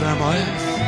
Simplement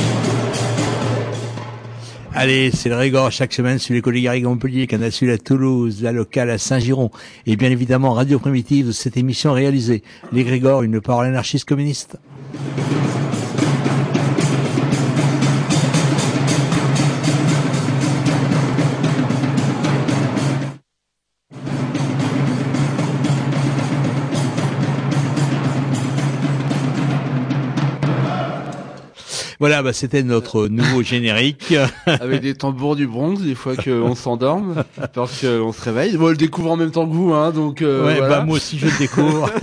Allez, c'est le Régor chaque semaine sur les collègues Garrigue Montpellier, Canal Sud à Toulouse, la locale à Saint-Giron et bien évidemment Radio Primitive, cette émission réalisée. Les Grégor, une parole anarchiste communiste. Voilà, bah, c'était notre nouveau générique. Avec des tambours du bronze, des fois qu'on s'endorme, parce qu'on se réveille. Moi, je le découvre en même temps que vous, hein, donc. Euh, ouais, voilà. bah moi aussi je le découvre.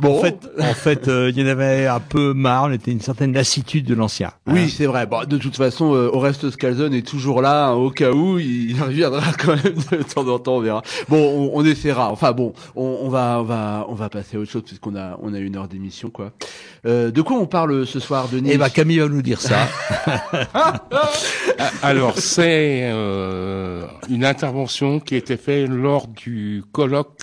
Bon. En fait, en fait, euh, il y en avait un peu marre. On était une certaine lassitude de l'ancien. Oui, c'est vrai. Bon, de toute façon, euh, Oreste Scalzon est toujours là, hein, au cas où. Il reviendra quand même de temps en temps, on verra. Bon, on, on essaiera. Enfin bon, on, on va, on va, on va passer à autre chose puisqu'on a, on a une heure d'émission, quoi. Euh, de quoi on parle ce soir, Denis? Eh ben Camille va nous dire ça. Alors, c'est euh, une intervention qui a été faite lors du colloque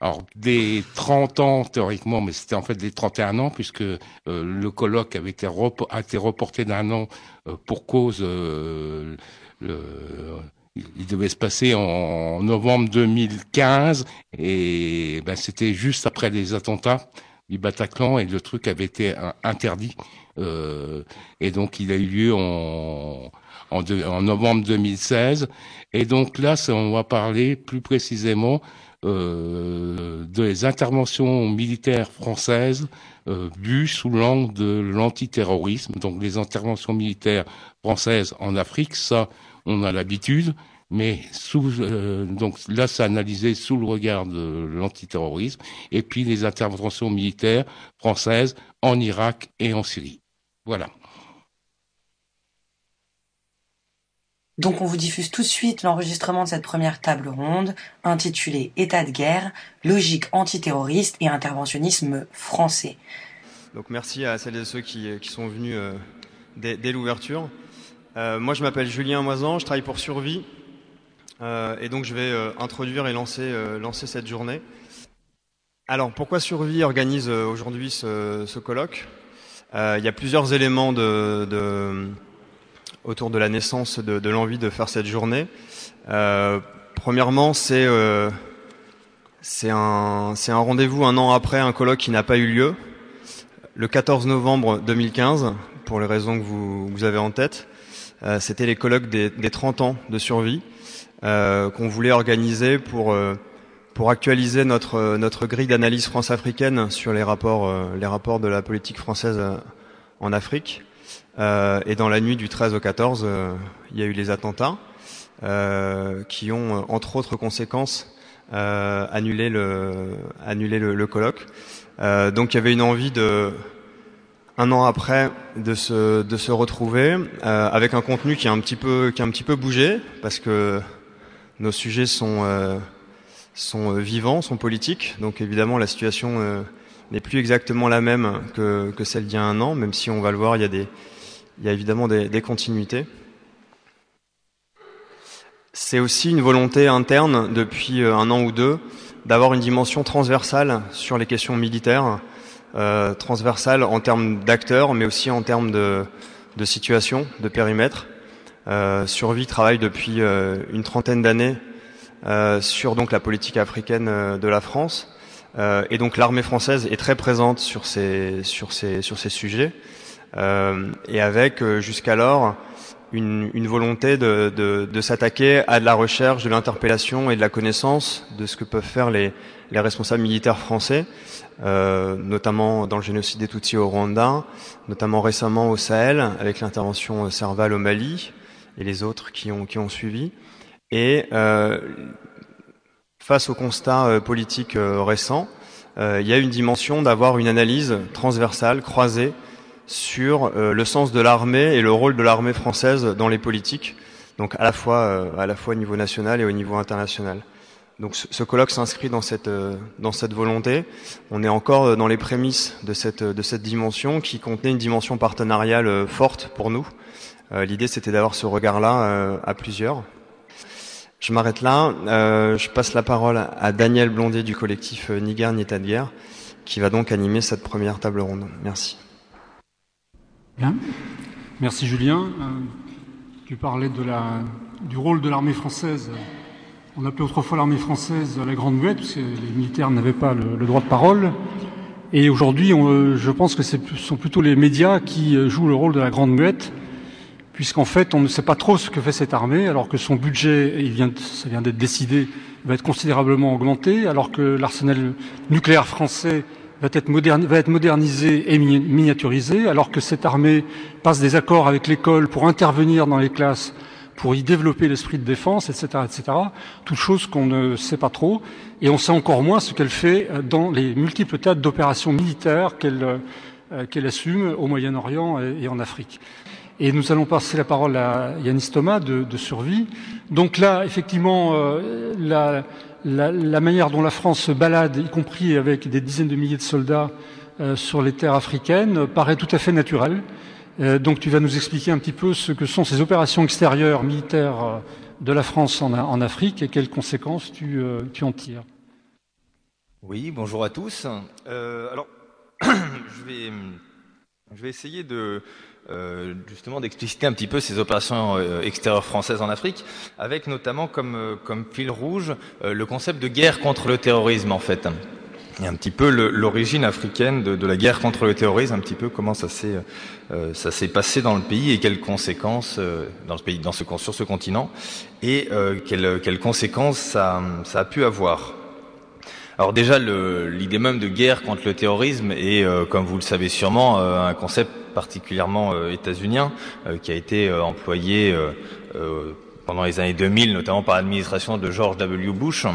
alors, des 30 ans théoriquement, mais c'était en fait des 31 ans, puisque euh, le colloque avait été, a été reporté d'un an euh, pour cause... il devait se passer en novembre 2015 et ben, c'était juste après les attentats du Bataclan et le truc avait été interdit. Euh, et donc il a eu lieu en, en, en novembre 2016. Et donc là, on va parler plus précisément euh, des interventions militaires françaises euh, vues sous l'angle de l'antiterrorisme. Donc les interventions militaires françaises en Afrique, ça, on a l'habitude. Mais sous, euh, donc là, c'est analysé sous le regard de l'antiterrorisme, et puis les interventions militaires françaises en Irak et en Syrie. Voilà. Donc on vous diffuse tout de suite l'enregistrement de cette première table ronde intitulée État de guerre, logique antiterroriste et interventionnisme français. Donc merci à celles et ceux qui, qui sont venus euh, dès, dès l'ouverture. Euh, moi je m'appelle Julien Moisan, je travaille pour Survie euh, et donc je vais euh, introduire et lancer, euh, lancer cette journée. Alors pourquoi Survie organise euh, aujourd'hui ce, ce colloque? Euh, Il y a plusieurs éléments de, de, autour de la naissance de, de l'envie de faire cette journée. Euh, premièrement, c'est euh, un, un rendez-vous un an après un colloque qui n'a pas eu lieu, le 14 novembre 2015, pour les raisons que vous, vous avez en tête. Euh, C'était les colloques des, des 30 ans de survie euh, qu'on voulait organiser pour, euh, pour actualiser notre, euh, notre grille d'analyse France-africaine sur les rapports, euh, les rapports de la politique française euh, en Afrique. Et dans la nuit du 13 au 14, euh, il y a eu les attentats qui ont, entre autres conséquences, annulé le, annulé le, le colloque. Donc il y avait une envie de, un an après, de se, de se retrouver euh, avec un contenu qui a un petit peu, qui a un petit peu bougé parce que nos sujets sont, euh, sont euh, vivants, sont politiques. Donc évidemment la situation euh, n'est plus exactement la même que, celle d'il y a un an, même si on va le voir, il y a, des, il y a évidemment des, des continuités. C'est aussi une volonté interne depuis euh, un an ou deux d'avoir une dimension transversale sur les questions militaires, transversale en termes d'acteurs, mais aussi en termes de, de situation, de périmètre. Survie travaille depuis une trentaine d'années sur donc la politique africaine euh, de la France, euh, et donc l'armée française est très présente sur ces sur ces sur ces sujets, et avec jusqu'alors une, une, volonté de, de, de s'attaquer à de la recherche, de l'interpellation et de la connaissance de ce que peuvent faire les, les responsables militaires français, euh, notamment dans le génocide des Tutsis au Rwanda, notamment récemment au Sahel avec l'intervention Serval au Mali et les autres qui ont, qui ont suivi. Et euh, face au constat euh, politique euh, récent, il y a une dimension d'avoir une analyse transversale, croisée, sur le sens de l'armée et le rôle de l'armée française dans les politiques, donc à la fois à la fois au niveau national et au niveau international. Donc ce colloque s'inscrit dans cette dans cette volonté. On est encore dans les prémices de cette de cette dimension qui contenait une dimension partenariale forte pour nous. L'idée c'était d'avoir ce regard-là à plusieurs. Je m'arrête là. Euh, je passe la parole à Daniel Blondet du collectif Niger Nieta de guerre, qui va donc animer cette première table ronde. Merci. Bien. Merci Julien. Euh, tu parlais du rôle de l'armée française. On appelait autrefois l'armée française la Grande Muette, parce que les militaires n'avaient pas le, droit de parole. Et aujourd'hui, je pense que ce sont plutôt les médias qui jouent le rôle de la Grande Muette puisqu'en fait, on ne sait pas trop ce que fait cette armée, alors que son budget, il vient, ça vient d'être décidé, va être considérablement augmenté, alors que l'arsenal nucléaire français va être, modernisé et miniaturisé, alors que cette armée passe des accords avec l'école pour intervenir dans les classes, pour y développer l'esprit de défense, etc., etc. Toutes choses qu'on ne sait pas trop, et on sait encore moins ce qu'elle fait dans les multiples théâtres d'opérations militaires qu'elle euh, qu'elle assume au Moyen-Orient et en Afrique. Et nous allons passer la parole à Yanis Thomas de, de Survie. Donc là, effectivement, euh, la, la, la, manière dont la France se balade, y compris avec des dizaines de milliers de soldats euh, sur les terres africaines, paraît tout à fait naturelle. Euh, donc tu vas nous expliquer un petit peu ce que sont ces opérations extérieures militaires euh, de la France en, en, Afrique et quelles conséquences tu, euh, tu, en tires. Oui, bonjour à tous. alors, je vais, je vais essayer de euh, justement d'expliciter un petit peu ces opérations euh, extérieures françaises en Afrique, avec notamment comme, euh, comme fil rouge le concept de guerre contre le terrorisme en fait. Et un petit peu l'origine africaine de, de, la guerre contre le terrorisme, un petit peu comment ça s'est euh, passé dans le pays et quelles conséquences euh, dans ce pays, dans ce sur ce continent et euh, quelles, quelles conséquences ça, ça a pu avoir. Alors déjà, l'idée même de guerre contre le terrorisme est, comme vous le savez sûrement, un concept particulièrement euh, états-unien qui a été employé pendant les années 2000, notamment par l'administration de George W. Bush.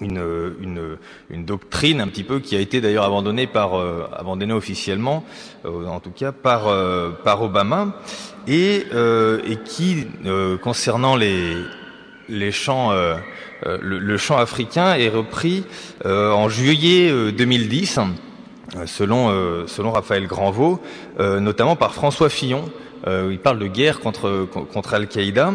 Une, une, une, doctrine un petit peu qui a été d'ailleurs abandonnée par abandonnée officiellement, en tout cas par par Obama, et, et qui concernant les les champs euh, le, le, chant africain est repris euh, en juillet 2010, euh, selon, selon Raphaël Granvaux, notamment par François Fillon. il parle de guerre contre, contre Al-Qaïda.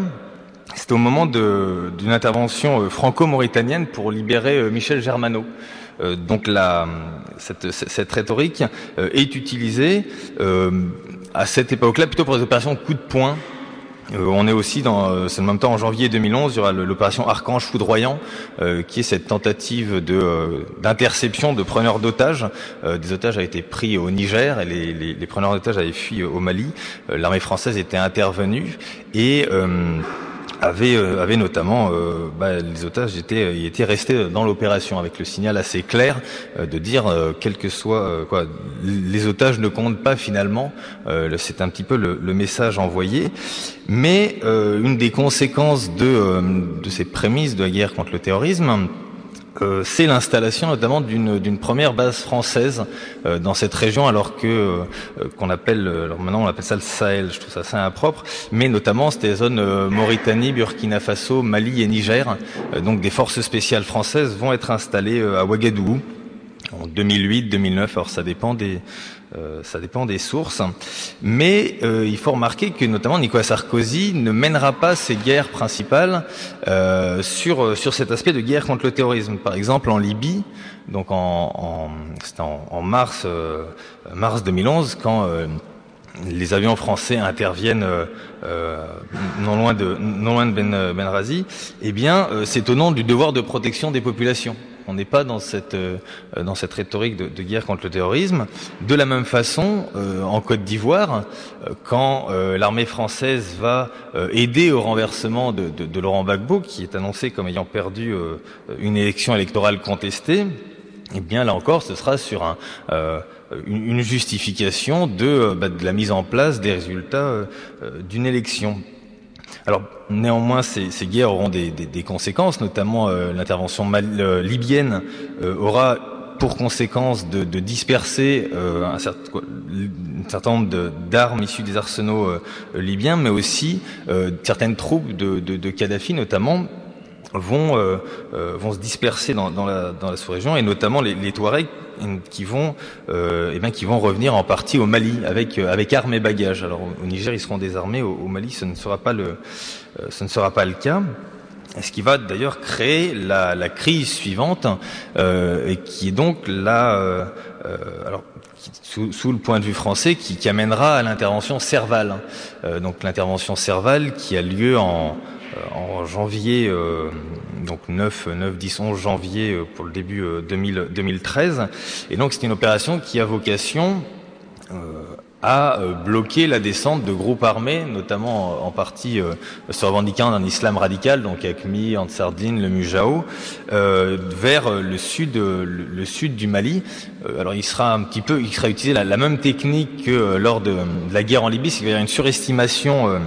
C'est au moment d'une intervention franco-mauritanienne pour libérer Michel Germano. donc la, cette, cette, rhétorique est utilisée à cette époque-là plutôt pour des opérations coup de poing euh, on est aussi dans, euh, c'est le même temps en janvier 2011, il y aura l'opération Archange foudroyant, euh, qui est cette tentative de d'interception de preneurs d'otages. des otages avaient été pris au Niger et les, les, les preneurs d'otages avaient fui au Mali. L'armée française était intervenue et avait, euh, avait notamment, euh, bah, les otages étaient, ils étaient restés dans l'opération avec le signal assez clair euh, de dire, quel que soit quoi, les otages ne comptent pas finalement. C'est un petit peu le, le, message envoyé. Mais une des conséquences de, de ces prémices de la guerre contre le terrorisme, euh, c'est l'installation notamment d'une première base française euh, dans cette région, alors que euh, qu'on appelle, alors maintenant on appelle ça le Sahel, je trouve ça assez impropre, mais notamment c'était les zones Mauritanie, Burkina Faso, Mali et Niger. donc des forces spéciales françaises vont être installées à Ouagadougou. en 2008, 2009. Alors ça dépend des ça dépend des sources, mais il faut remarquer que notamment Nicolas Sarkozy ne mènera pas ses guerres principales sur sur cet aspect de guerre contre le terrorisme. Par exemple, en Libye, donc en, en, en mars mars 2011, quand les avions français interviennent euh, euh, non loin de non loin Ben euh, Benrazi, eh bien, c'est au nom du devoir de protection des populations. On n'est pas dans cette dans cette rhétorique de, guerre contre le terrorisme. De la même façon, en Côte d'Ivoire, quand l'armée française va aider au renversement de, Laurent Gbagbo, qui est annoncé comme ayant perdu une élection électorale contestée, eh bien là encore, ce sera sur un une, justification de, bah, de, la mise en place des résultats euh, d'une élection. Alors néanmoins, ces, guerres auront des, conséquences, notamment euh, l'intervention euh, libyenne aura pour conséquence de, disperser un, certain, nombre d'armes issues des arsenaux libyens, mais aussi certaines troupes de Kadhafi, notamment vont vont se disperser dans, dans la, dans la sous-région et notamment les, les Touaregs qui vont, euh, eh bien, qui vont revenir en partie au Mali avec euh, avec armes et bagages. Alors au Niger, ils seront désarmés. Au, Mali, ce ne sera pas le, euh, ce ne sera pas le cas. Ce qui va d'ailleurs créer la, la, crise suivante, euh, et qui est donc euh, alors sous, sous, le point de vue français, qui, qui amènera à l'intervention Serval. donc l'intervention Serval qui a lieu en, en janvier donc 9, 9, 10, 11 janvier euh, pour le début 2000, 2013. Et donc c'est une opération qui a vocation euh, à euh, bloquer la descente de groupes armés, notamment en partie se revendiquant d'un islam radical, donc Akmi, Ansardine, le Mujao, vers le sud, le, sud du Mali. alors il sera un petit peu, il sera utilisé la, même technique que lors de, la guerre en Libye, c'est qu'il y a une surestimation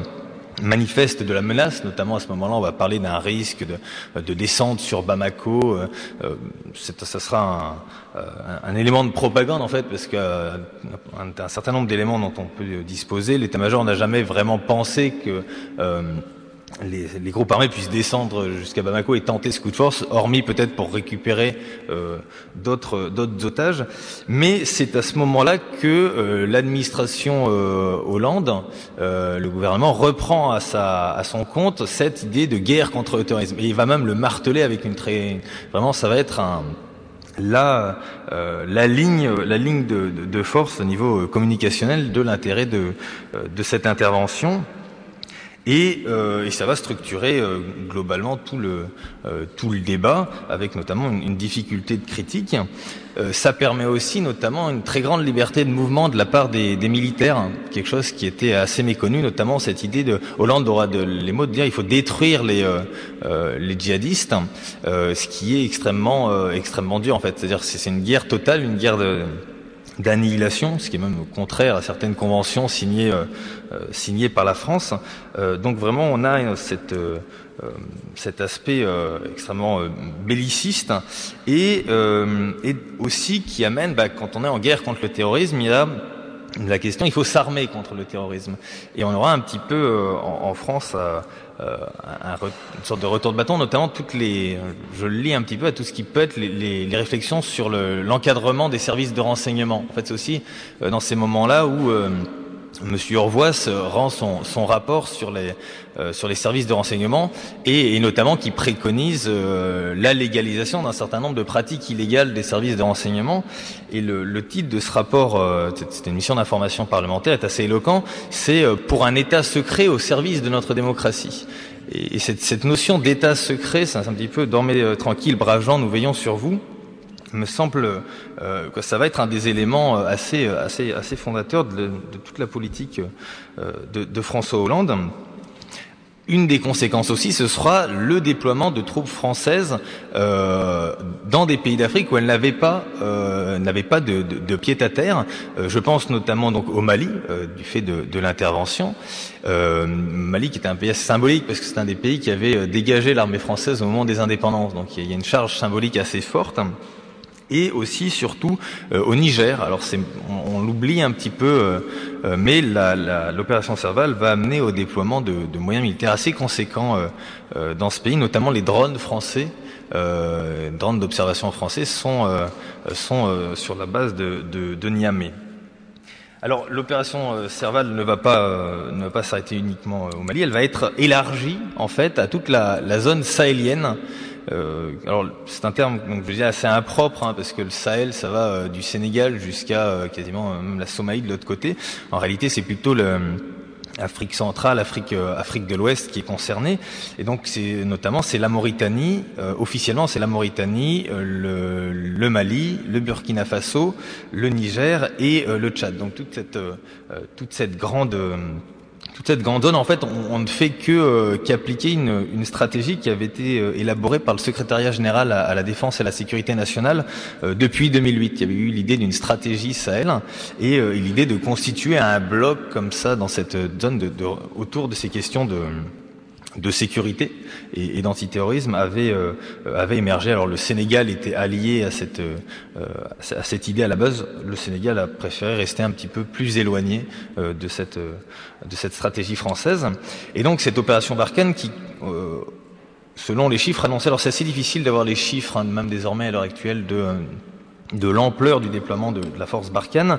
manifeste de la menace, notamment à ce moment-là, on va parler d'un risque de, de, descente sur Bamako. Euh, euh ça sera un, euh, un, élément de propagande en fait, parce qu'un euh, un certain nombre d'éléments dont on peut disposer, l'état-major n'a jamais vraiment pensé que les, les, groupes armés puissent descendre jusqu'à Bamako et tenter ce coup de force, hormis peut-être pour récupérer euh, d'autres otages. Mais c'est à ce moment-là que euh, l'administration euh, Hollande, euh, le gouvernement, reprend à, sa, à son compte cette idée de guerre contre le terrorisme. Et il va même le marteler avec une très... Vraiment, ça va être un la, euh, la ligne, la ligne de, de, de, force au niveau communicationnel de l'intérêt de, de cette intervention. Et, euh, et, ça va structurer euh, globalement tout le, euh, tout le débat, avec notamment une, une difficulté de critique. Euh, ça permet aussi notamment une très grande liberté de mouvement de la part des, des militaires, hein, quelque chose qui était assez méconnu, notamment cette idée de Hollande aura de, les mots de dire il faut détruire les, euh, les djihadistes, ce qui est extrêmement, extrêmement dur en fait. C'est-à-dire c'est une guerre totale, une guerre de d'annihilation, ce qui est même contraire à certaines conventions signées, euh, euh signées par la France. Euh, donc vraiment, on a cette, cet aspect extrêmement belliciste et, et, aussi qui amène, bah, quand on est en guerre contre le terrorisme, il y a la question, il faut s'armer contre le terrorisme. Et on aura un petit peu en, en France euh, un, une sorte de retour de bâton, notamment toutes les, je le lis un petit peu à tout ce qui peut être les, les, les réflexions sur l'encadrement des services de renseignement. En fait, c'est aussi euh, dans ces moments-là où euh, Monsieur Orvois rend son, son, rapport sur les, euh, sur les services de renseignement et, notamment qui préconise euh, la légalisation d'un certain nombre de pratiques illégales des services de renseignement. Et le, le titre de ce rapport, euh, c'est mission d'information parlementaire, est assez éloquent. C'est pour un État secret au service de notre démocratie. Et, et cette, cette, notion d'État secret, c'est un, un petit peu dormez tranquille, braves gens, nous veillons sur vous me semble euh, que ça va être un des éléments euh, assez, euh, assez, assez fondateurs de, de toute la politique euh, de, de, François Hollande. Une des conséquences aussi, ce sera le déploiement de troupes françaises euh, dans des pays d'Afrique où elles n'avaient pas, euh, n'avaient pas de, de, de pied à terre. je pense notamment donc au Mali, du fait de, de l'intervention. Mali qui était un pays assez symbolique parce que c'est un des pays qui avait dégagé l'armée française au moment des indépendances. Donc il y a une charge symbolique assez forte et aussi surtout euh, au Niger. Alors on, on l'oublie un petit peu, euh, euh mais l'opération Serval va amener au déploiement de, de moyens militaires assez conséquents euh, euh, dans ce pays, notamment les drones français drones d'observation français sont, sont sur la base de, de, de Niamey. Alors l'opération Serval ne va pas ne va pas s'arrêter uniquement au Mali, elle va être élargie en fait à toute la, la zone sahélienne euh, alors c'est un terme donc je dis assez impropre hein, parce que le Sahel ça va euh, du Sénégal jusqu'à euh, quasiment même la Somalie de l'autre côté. En réalité c'est plutôt le Afrique centrale, Afrique, Afrique de l'Ouest qui est concernée. Et donc c'est notamment c'est la Mauritanie, officiellement c'est la Mauritanie, le, le, Mali, le Burkina Faso, le Niger et le Tchad. Donc toute cette toute cette grande toute cette grande zone, en fait, on, ne fait que euh, qu'appliquer une, une, stratégie qui avait été euh, élaborée par le secrétariat général à, la défense et à la sécurité nationale euh, depuis 2008. Il y avait eu l'idée d'une stratégie Sahel et l'idée de constituer un bloc comme ça dans cette zone de, de, autour de ces questions de de sécurité et, d'antiterrorisme avait euh, avait émergé. Alors le Sénégal était allié à cette euh, à cette idée à la base. Le Sénégal a préféré rester un petit peu plus éloigné euh, de cette de cette stratégie française. Et donc cette opération Barkhane qui selon les chiffres annoncés, alors c'est assez difficile d'avoir les chiffres, hein, même désormais à l'heure actuelle, de de l'ampleur du déploiement de, la force Barkhane.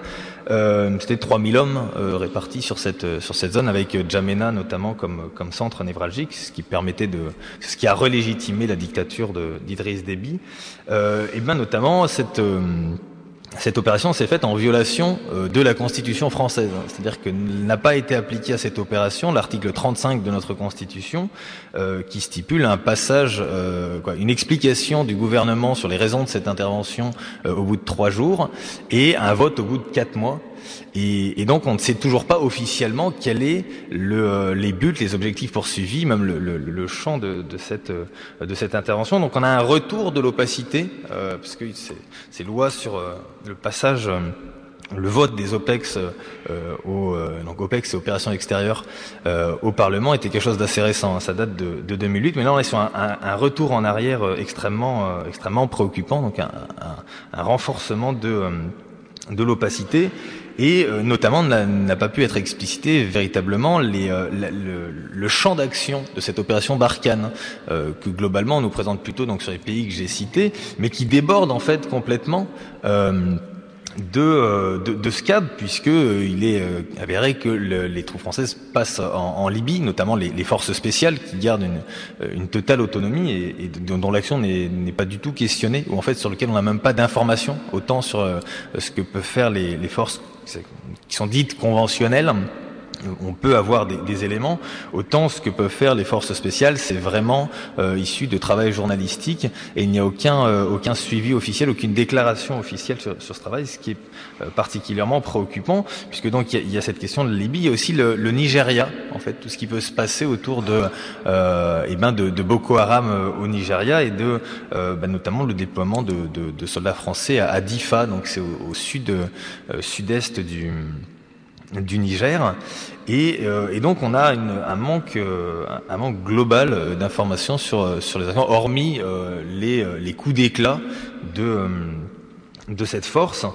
Euh, C'était 3000 hommes euh, répartis sur cette euh, sur cette zone avec Djamena notamment comme comme centre névralgique, ce qui permettait de ce qui a relégitimé la dictature d'Idriss Déby. Euh, et bien notamment cette cette opération s'est faite en violation euh, de la Constitution française. C'est-à-dire que n'a pas été appliqué à cette opération l'article 35 de notre Constitution euh, qui stipule un passage, euh, une explication du gouvernement sur les raisons de cette intervention au bout de trois jours et un vote au bout de quatre mois. Et, donc on ne sait toujours pas officiellement quels est le, les buts, les objectifs poursuivis, même le, champ de, de, cette, intervention. Donc on a un retour de l'opacité, euh, parce que ces, lois sur euh, le passage euh, le vote des OPEX, euh, euh, donc OPEX et opérations extérieures euh, au Parlement était quelque chose d'assez récent. Ça date de, de, 2008, mais là on est sur un, retour en arrière extrêmement, extrêmement préoccupant, donc un, renforcement de l'opacité et euh, notamment n'a pas pu être explicité véritablement les, euh, le, le, champ d'action de cette opération Barkhane, euh, que globalement on nous présente plutôt donc sur les pays que j'ai cités, mais qui déborde en fait complètement. De, de, de, ce cadre, puisque il est avéré que le, les troupes françaises passent en, en Libye, notamment les, les, forces spéciales qui gardent une, une totale autonomie et, et dont l'action n'est pas du tout questionnée, ou en fait sur lequel on n'a même pas d'informations, autant sur ce que peuvent faire les, les forces qui sont dites conventionnelles, on peut avoir des, des, éléments. Autant ce que peuvent faire les forces spéciales, c'est vraiment euh, issu de travail journalistique et il n'y a aucun euh, aucun suivi officiel, aucune déclaration officielle sur, sur ce travail, ce qui est euh, particulièrement préoccupant, puisque donc il y, y, a, cette question de Libye, il y a aussi le, le, Nigeria, en fait, tout ce qui peut se passer autour de euh, eh ben de, de, Boko Haram euh, au Nigeria et de ben notamment le déploiement de, de, de, soldats français à, à Difa, donc c'est au, au, sud sud-est du du Niger. Et, euh, et, donc on a un manque, euh, un manque global euh, d'informations sur sur les actions, hormis les, les coups d'éclat de de cette force.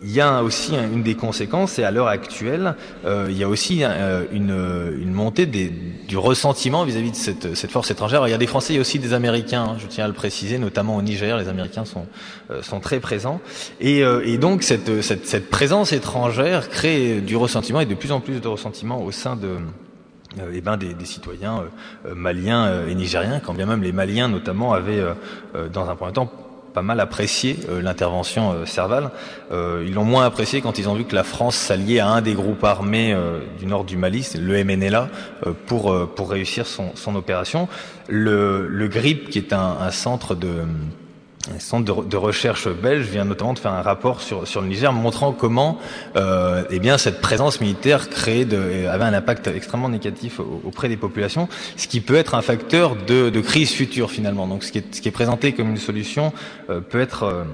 Il y a aussi une des conséquences, et à l'heure actuelle, euh, il y a aussi euh, une, une, montée du ressentiment vis-à-vis -vis de cette, force étrangère. Il y a des Français, il y a aussi des Américains, hein, je tiens à le préciser, notamment au Niger, les Américains sont, euh, très présents. Et, euh, donc, cette, présence étrangère crée du ressentiment et de plus en plus de ressentiment au sein eh ben des, citoyens maliens et nigériens, quand bien même les Maliens notamment avaient, dans un premier temps, pas mal apprécié euh, l'intervention euh, Serval. Euh, ils l'ont moins apprécié quand ils ont vu que la France s'alliait à un des groupes armés du nord du Mali, le MNLA, pour pour réussir son, son opération. Le, le GRIP, qui est un centre de un centre de, recherche belge vient notamment de faire un rapport sur, sur le Niger montrant comment euh, eh bien, cette présence militaire créait de, avait un impact extrêmement négatif auprès des populations, ce qui peut être un facteur de, de crise future finalement. Donc ce qui est, ce qui est présenté comme une solution euh, peut être... Euh,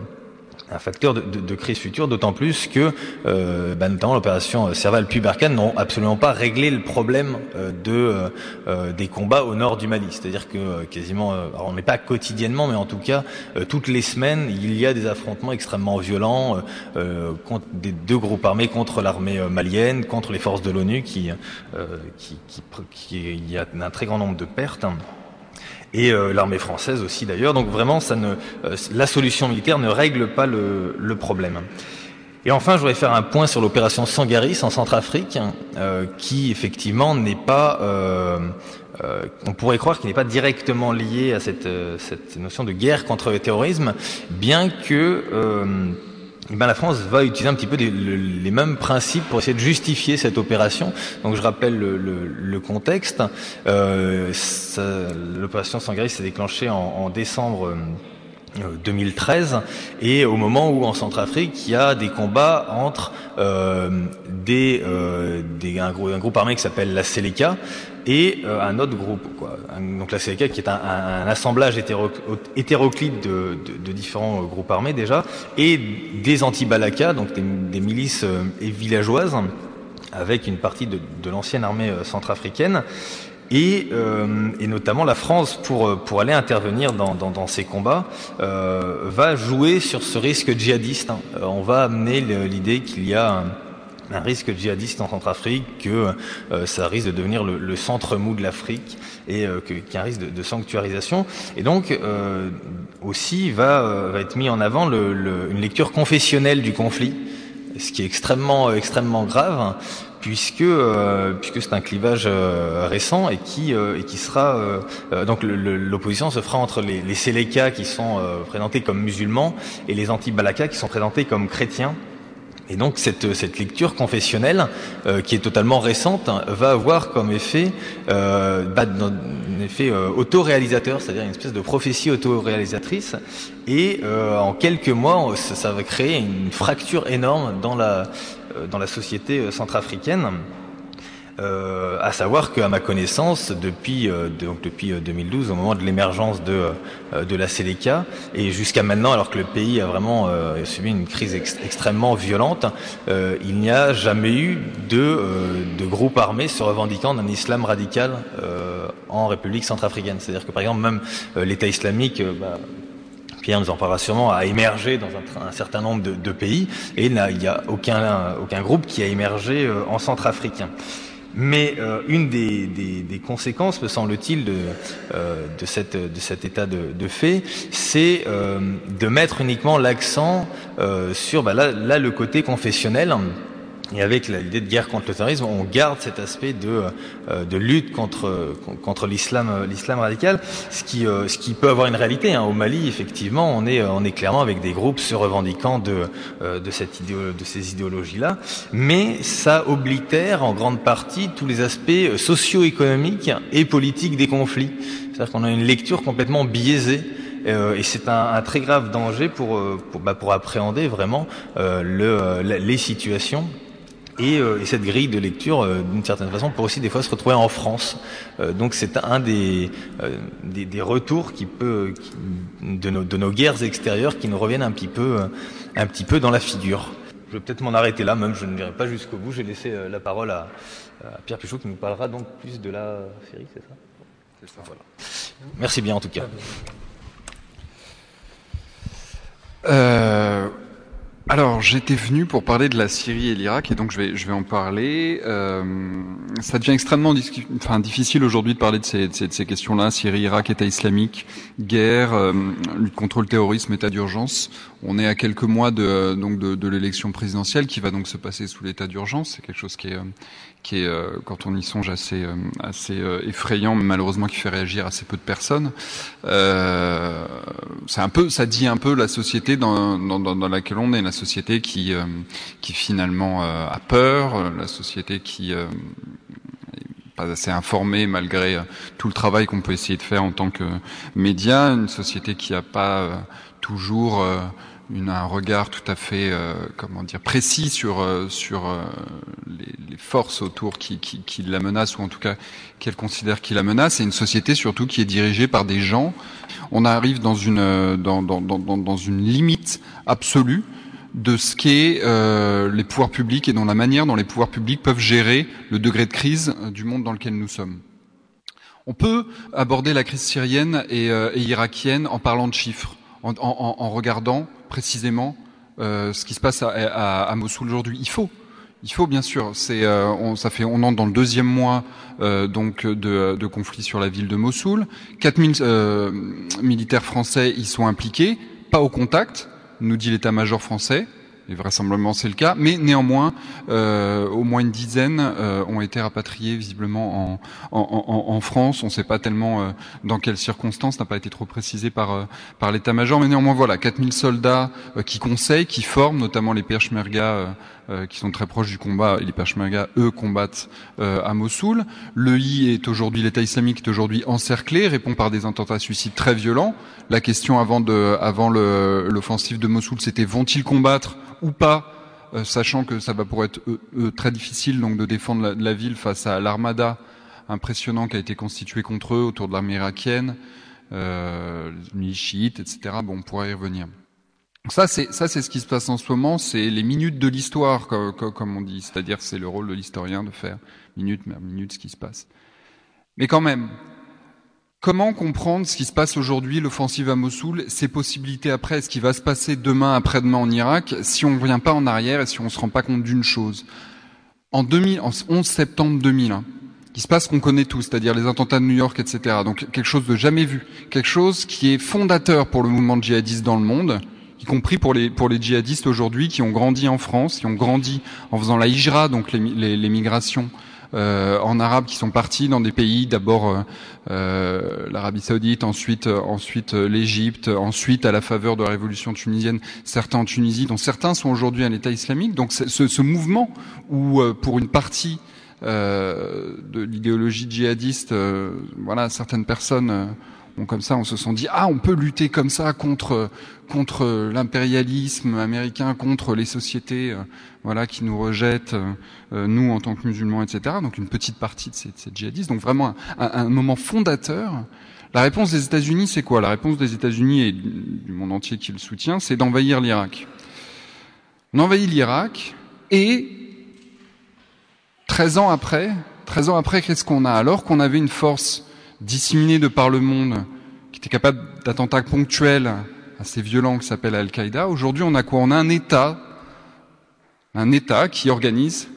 un facteur de, crise future, d'autant plus que euh, bah, notamment l'opération Serval puis Barkhane n'ont absolument pas réglé le problème euh, euh, euh des combats au nord du Mali. C'est-à-dire que euh, quasiment, euh, alors pas quotidiennement, mais en tout cas toutes les semaines, il y a des affrontements extrêmement violents contre des deux groupes armés contre l'armée malienne, contre les forces de l'ONU, qui, qui, y a un très grand nombre de pertes. Et l'armée française aussi d'ailleurs. Donc vraiment, ça ne, la solution militaire ne règle pas le, le problème. Et enfin, je voudrais faire un point sur l'opération Sangaris en Centrafrique, euh, qui effectivement n'est pas, euh, euh, on pourrait croire qu'il n'est pas directement lié à cette, cette, notion de guerre contre le terrorisme, bien que eh ben la France va utiliser un petit peu les mêmes principes pour essayer de justifier cette opération. Donc je rappelle le, contexte. L'opération Sangaris s'est déclenchée en, décembre 2013 et au moment où en Centrafrique il y a des combats entre euh, des, euh, des un, un, groupe armé qui s'appelle la Seleka et euh, un autre groupe quoi. donc la Seleka qui est un, un, assemblage hétéroclite de, de, de, différents groupes armés déjà et des anti-Balaka donc des, des milices euh, villageoises avec une partie de, de l'ancienne armée euh, centrafricaine et, euh, et, notamment la France, pour, pour aller intervenir dans, dans, dans ces combats, euh, va jouer sur ce risque djihadiste. Hein. Euh, on va amener l'idée qu'il y a un, un, risque djihadiste en Centrafrique, que euh, ça risque de devenir le, le centre mou de l'Afrique et euh, qu'il y a un risque de, de, sanctuarisation. Et donc euh, aussi va, va être mis en avant le, le, une lecture confessionnelle du conflit, ce qui est extrêmement, extrêmement grave puisque euh, puisque c'est un clivage euh, récent et qui euh, et qui sera euh, donc l'opposition se fera entre les, les Séléka qui sont présentés comme musulmans et les anti-Balaka qui sont présentés comme chrétiens. Et donc cette, cette lecture confessionnelle, euh, qui est totalement récente, va avoir comme effet, euh, bah, un effet euh, autoréalisateur, c'est-à-dire une espèce de prophétie autoréalisatrice. Et en quelques mois, ça, ça, va créer une fracture énorme dans la, dans la société centrafricaine. Euh, à savoir qu'à ma connaissance, depuis, euh, donc depuis 2012, au moment de l'émergence de, euh, de la Séléka, et jusqu'à maintenant, alors que le pays a vraiment subi une crise ex extrêmement violente, il n'y a jamais eu de, de groupe armé se revendiquant d'un islam radical en République centrafricaine. C'est-à-dire que par exemple, même l'État islamique, bah, Pierre nous en parlera sûrement, a émergé dans un, certain nombre de, pays, et il n'y a, a aucun, aucun groupe qui a émergé en Centrafrique. Mais euh, une des, des, conséquences, me semble-t-il, de, euh, de, cette, de cet état de, de fait, c'est euh, de mettre uniquement l'accent sur bah là, le côté confessionnel et avec l'idée de guerre contre le terrorisme, on garde cet aspect de, euh, de lutte contre, contre l'islam, euh, l'islam radical, ce qui, euh, ce qui peut avoir une réalité. Hein. Au Mali, effectivement, on est, on est clairement avec des groupes se revendiquant de, de, cette idéo, de ces idéologies-là, mais ça oblitère en grande partie tous les aspects socio-économiques et politiques des conflits. C'est-à-dire qu'on a une lecture complètement biaisée et c'est un, un, très grave danger pour, pour, bah, pour appréhender vraiment euh, le, les situations et, euh, et, cette grille de lecture, euh, d'une certaine façon, peut aussi des fois se retrouver en France. Euh, donc c'est un des, euh, des, des, retours qui peut, qui, de, nos, de, nos, guerres extérieures qui nous reviennent un petit peu, un petit peu dans la figure. Je vais peut-être m'en arrêter là, même je ne viendrai pas jusqu'au bout. J'ai laissé la parole à, à, Pierre Pichot qui nous parlera donc plus de la série, c'est ça? C'est ça. Voilà. Merci bien en tout cas. Euh, alors, j'étais venu pour parler de la Syrie et l'Irak, et donc je vais, je vais en parler. Euh, ça devient extrêmement enfin, difficile aujourd'hui de parler de ces, de ces, ces questions-là, Syrie, Irak, État islamique, guerre, euh, lutte contre le terrorisme, état d'urgence. On est à quelques mois de, donc de, de l'élection présidentielle qui va donc se passer sous l'état d'urgence. C'est quelque chose qui est, qui est, euh, quand on y songe, assez, euh, assez euh, effrayant, mais malheureusement qui fait réagir assez peu de personnes. Euh, c'est un peu, ça dit un peu la société dans, dans, dans laquelle on est, la société qui, qui finalement a peur, la société qui pas assez informée malgré tout le travail qu'on peut essayer de faire en tant que média, une société qui n'a pas toujours une, un regard tout à fait, euh, comment dire, précis sur euh, sur euh, les, les, forces autour qui, qui, qui, la menacent ou en tout cas qu'elle considère qui la menace. Et une société surtout qui est dirigée par des gens. On arrive dans une dans, dans, dans, dans une limite absolue de ce qu'est euh, les pouvoirs publics et dans la manière dont les pouvoirs publics peuvent gérer le degré de crise du monde dans lequel nous sommes. On peut aborder la crise syrienne et, euh, et irakienne en parlant de chiffres, en, en, en regardant précisément euh, ce qui se passe à, à, Mossoul aujourd'hui. Il faut. Il faut bien sûr. C'est, euh, on, ça fait, on entre dans le deuxième mois euh, donc de, de, conflit sur la ville de Mossoul. 4000 euh, militaires français y sont impliqués, pas au contact, nous dit l'état-major français et vraisemblablement c'est le cas, mais néanmoins, euh, au moins une dizaine euh, ont été rapatriés visiblement en, France. On ne sait pas tellement euh, dans quelles circonstances, n'a pas été trop précisé par, par l'état-major, mais néanmoins voilà, 4000 soldats qui conseillent, qui forment, notamment les Peshmerga qui sont très proches du combat, les Peshmerga, eux, combattent à Mossoul. Le I est aujourd'hui, l'État islamique est aujourd'hui encerclé, répond par des attentats suicides très violents. La question avant, de, avant l'offensive de Mossoul, c'était vont-ils combattre ou pas, euh, sachant que ça va pour être euh, très difficile donc de défendre la, ville face à l'armada impressionnant qui a été constitué contre eux autour de l'armée irakienne, euh, les chiites, etc. Bon, on pourrait y revenir. Ça, c'est ça, c'est ce qui se passe en ce moment. C'est les minutes de l'histoire, comme, comme, on dit. C'est-à-dire, c'est le rôle de l'historien de faire minute mais minute ce qui se passe. Mais quand même, Comment comprendre ce qui se passe aujourd'hui, l'offensive à Mossoul, ses possibilités après, ce qui va se passer demain, après-demain en Irak, si on ne revient pas en arrière et si on ne se rend pas compte d'une chose? En, 2000, en 11 septembre 2001, il se passe qu'on connaît tous, c'est-à-dire les attentats de New York, etc. Donc quelque chose de jamais vu, quelque chose qui est fondateur pour le mouvement djihadiste dans le monde, y compris pour les, pour les djihadistes aujourd'hui qui ont grandi en France, qui ont grandi en faisant la hijra, donc les, les, migrations euh, en arabe qui sont partis dans des pays, d'abord euh, euh l'Arabie Saoudite, ensuite ensuite l'Égypte, ensuite à la faveur de la révolution tunisienne, certains en Tunisie, dont certains sont aujourd'hui à l'État islamique. Donc ce, ce mouvement où pour une partie de l'idéologie djihadiste, voilà, certaines personnes Bon, comme ça, on se sent dit ah, on peut lutter comme ça contre contre l'impérialisme américain, contre les sociétés, euh, voilà, qui nous rejettent, euh, euh, nous en tant que musulmans, etc. Donc une petite partie de ces, ces djihadistes. Donc vraiment un, un, moment fondateur. La réponse des États-Unis, c'est quoi? La réponse des États-Unis et du monde entier qui le soutient, c'est d'envahir l'Irak. On envahit l'Irak et 13 ans après, 13 ans après, qu'est-ce qu'on a? Alors qu'on avait une force disséminés de par le monde, qui était capable d'attentats ponctuels assez violents qui s'appellent Al-Qaïda. Aujourd'hui, on a quoi? On a un État, un État qui organise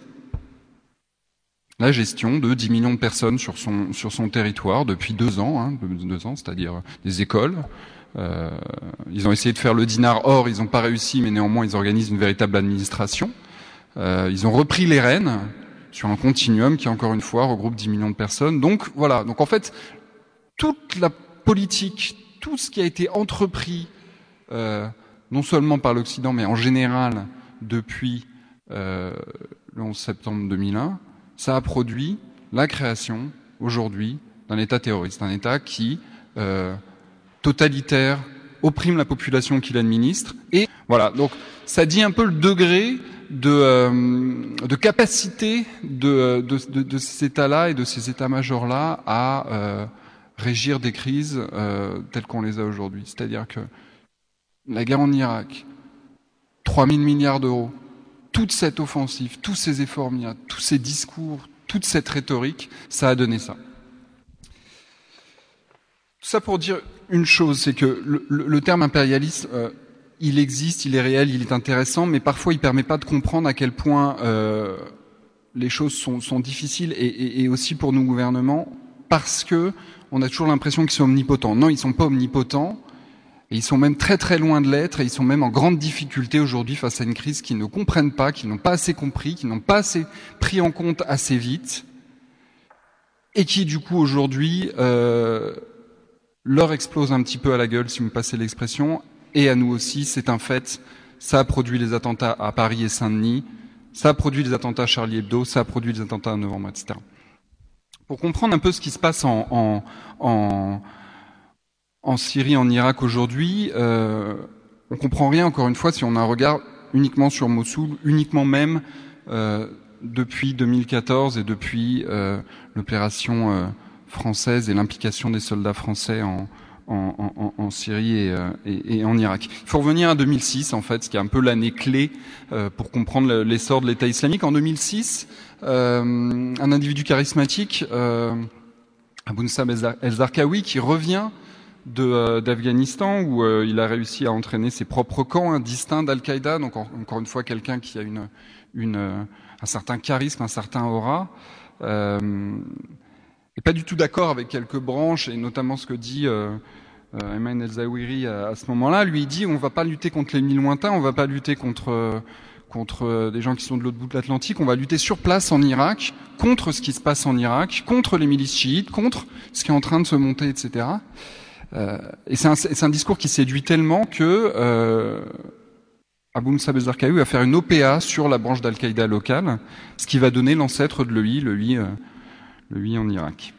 la gestion de 10 millions de personnes sur son, sur son territoire depuis deux ans, hein, deux ans, c'est-à-dire des écoles. Euh, ils ont essayé de faire le dinar or, ils n'ont pas réussi, mais néanmoins ils organisent une véritable administration. Euh, ils ont repris les rênes sur un continuum qui, encore une fois, regroupe 10 millions de personnes. Donc voilà. Donc en fait, toute la politique, tout ce qui a été entrepris, euh, non seulement par l'Occident, mais en général depuis euh, le 11 septembre 2001, ça a produit la création aujourd'hui d'un État terroriste, un État qui euh, totalitaire opprime la population qu'il administre. Et voilà, donc ça dit un peu le degré de, euh, de capacité de, ces États-là et de ces États-majors-là à euh, régir des crises euh, telles qu'on les a aujourd'hui. C'est-à-dire que la guerre en Irak, 3 000 milliards d'euros, toute cette offensive, tous ces efforts tous ces discours, toute cette rhétorique, ça a donné ça. Tout ça pour dire une chose, c'est que le, le, terme impérialiste, il existe, il est réel, il est intéressant, mais parfois il permet pas de comprendre à quel point euh, les choses sont, difficiles et, aussi pour nos gouvernements parce que on a toujours l'impression qu'ils sont omnipotents. Non, ils sont pas omnipotents. Et ils sont même très très loin de l'être et ils sont même en grande difficulté aujourd'hui face à une crise qu'ils ne comprennent pas, qu'ils n'ont pas assez compris, qu'ils n'ont pas assez pris en compte assez vite et qui du coup aujourd'hui euh, leur explose un petit peu à la gueule, si vous me passez l'expression, et à nous aussi, c'est un fait. Ça a produit les attentats à Paris et Saint-Denis, ça a produit les attentats à Charlie Hebdo, ça a produit les attentats à novembre, etc. Pour comprendre un peu ce qui se passe en, Syrie, en Irak aujourd'hui, euh, on comprend rien, encore une fois, si on a un regard uniquement sur Mossoul, uniquement même euh, depuis 2014 et depuis euh, l'opération euh, française et l'implication des soldats français en, en, en, en Syrie et, euh, et, et, en Irak. Il faut revenir à 2006, en fait, ce qui est un peu l'année clé euh, pour comprendre l'essor de l'État islamique. En 2006, euh, un individu charismatique, euh, Abou El-Zarqawi, qui revient de, d'Afghanistan où il a réussi à entraîner ses propres camps hein, distincts d'Al-Qaïda. Donc encore une fois, quelqu'un qui a une, une, un certain charisme, un certain aura. Euh, et pas du tout d'accord avec quelques branches, et notamment ce que dit euh, euh, Ayman El-Zawiri à, ce moment-là. Lui, il dit on va pas lutter contre les l'ennemi lointain, on va pas lutter contre contre des gens qui sont de l'autre bout de l'Atlantique, on va lutter sur place en Irak, contre ce qui se passe en Irak, contre les milices chiites, contre ce qui est en train de se monter, etc. Euh, et c'est un, un, discours qui séduit tellement que euh, Abu Bezarkawi va faire une OPA sur la branche d'Al-Qaïda locale, ce qui va donner l'ancêtre de l'EI, l'EI, euh, en Irak.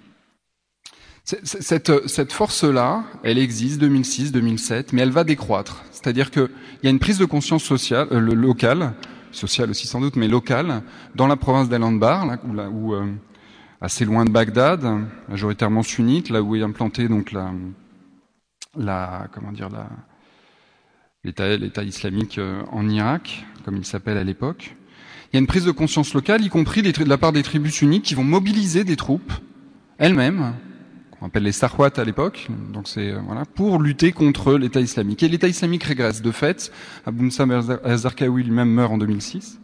Cette, force-là, elle existe 2006, 2007, mais elle va décroître. C'est-à-dire qu'il y a une prise de conscience sociale, euh, locale, sociale aussi sans doute, mais locale, dans la province d'Al-Anbar, là, où, euh, assez loin de Bagdad, majoritairement sunnite, là où est implantée donc la, la comment dire la l'État islamique euh, en Irak, comme il s'appelle à l'époque. Il y a une prise de conscience locale, y compris de la part des tribus sunnites qui vont mobiliser des troupes elles-mêmes, qu'on appelle les Sarwat à l'époque, donc c'est euh, voilà, pour lutter contre l'État islamique. Et l'État islamique régresse. De fait, Abu Musa al-Zarqawi lui-même meurt en 2006.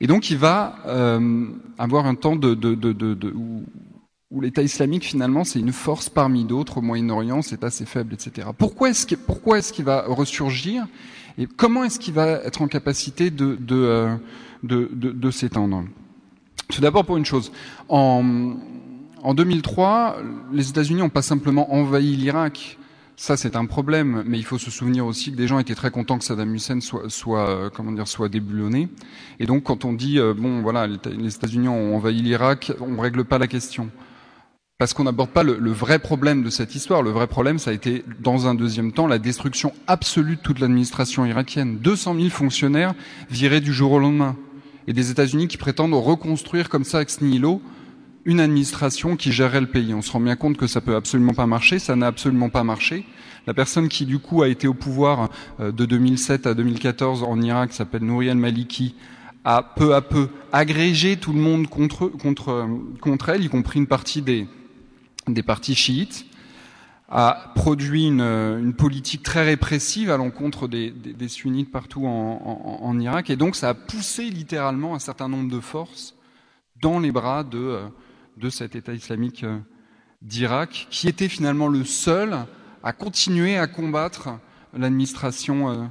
Et donc il va euh, avoir un temps de, de, de, de où, où l'État islamique finalement c'est une force parmi d'autres au Moyen-Orient, c'est assez faible, etc. Pourquoi est-ce qu'il pourquoi est-ce qu'il va ressurgir et comment est-ce qu'il va être en capacité de de, euh, de, de, de s'étendre Tout d'abord pour une chose, en en 2003, les États-Unis n'ont pas simplement envahi l'Irak. Ça, c'est un problème, mais il faut se souvenir aussi que des gens étaient très contents que Saddam Hussein soit, euh, comment dire, soit déboulonné. Et donc, quand on dit, euh, bon, voilà, les États-Unis ont envahi l'Irak, on règle pas la question parce qu'on n'aborde pas le, le, vrai problème de cette histoire. Le vrai problème, ça a été, dans un deuxième temps, la destruction absolue de toute l'administration irakienne. 200 000 fonctionnaires virés du jour au lendemain. Et des États-Unis qui prétendent reconstruire comme ça, ex nihilo, une administration qui gérerait le pays. On se rend bien compte que ça peut absolument pas marcher, ça n'a absolument pas marché. La personne qui, du coup, a été au pouvoir euh, de 2007 à 2014 en Irak, s'appelle Nouri al-Maliki, a peu à peu agrégé tout le monde contre, contre elle, y compris une partie des partis chiites, a produit une, politique très répressive à l'encontre des, sunnites partout en, Irak, et donc ça a poussé littéralement un certain nombre de forces dans les bras de, de cet État islamique d'Irak, qui était finalement le seul à continuer à combattre l'administration euh,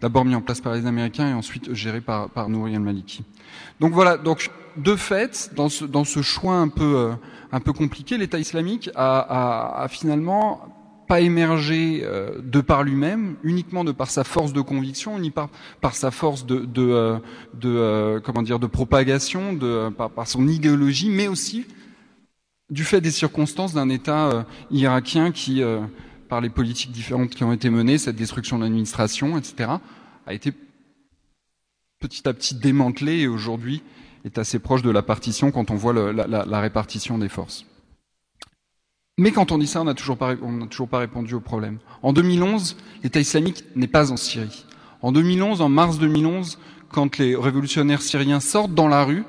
d'abord mise en place par les Américains et ensuite gérée par, par Nouri al-Maliki. Donc voilà, donc de fait, dans ce, dans ce choix un peu, euh, un peu compliqué, l'État islamique a, finalement pas émergé euh, de par lui-même, uniquement de par sa force de conviction, ni par, sa force de, euh, euh, comment dire, de propagation, par, par, son idéologie, mais aussi du fait des circonstances d'un État irakien qui, par les politiques différentes qui ont été menées, cette destruction de l'administration, etc., a été petit à petit démantelé et aujourd'hui est assez proche de la partition quand on voit la, répartition des forces. Mais quand on dit ça, on n'a toujours, pas, répondu au problème. En 2011, l'État islamique n'est pas en Syrie. En 2011, en mars 2011, quand les révolutionnaires syriens sortent dans la rue,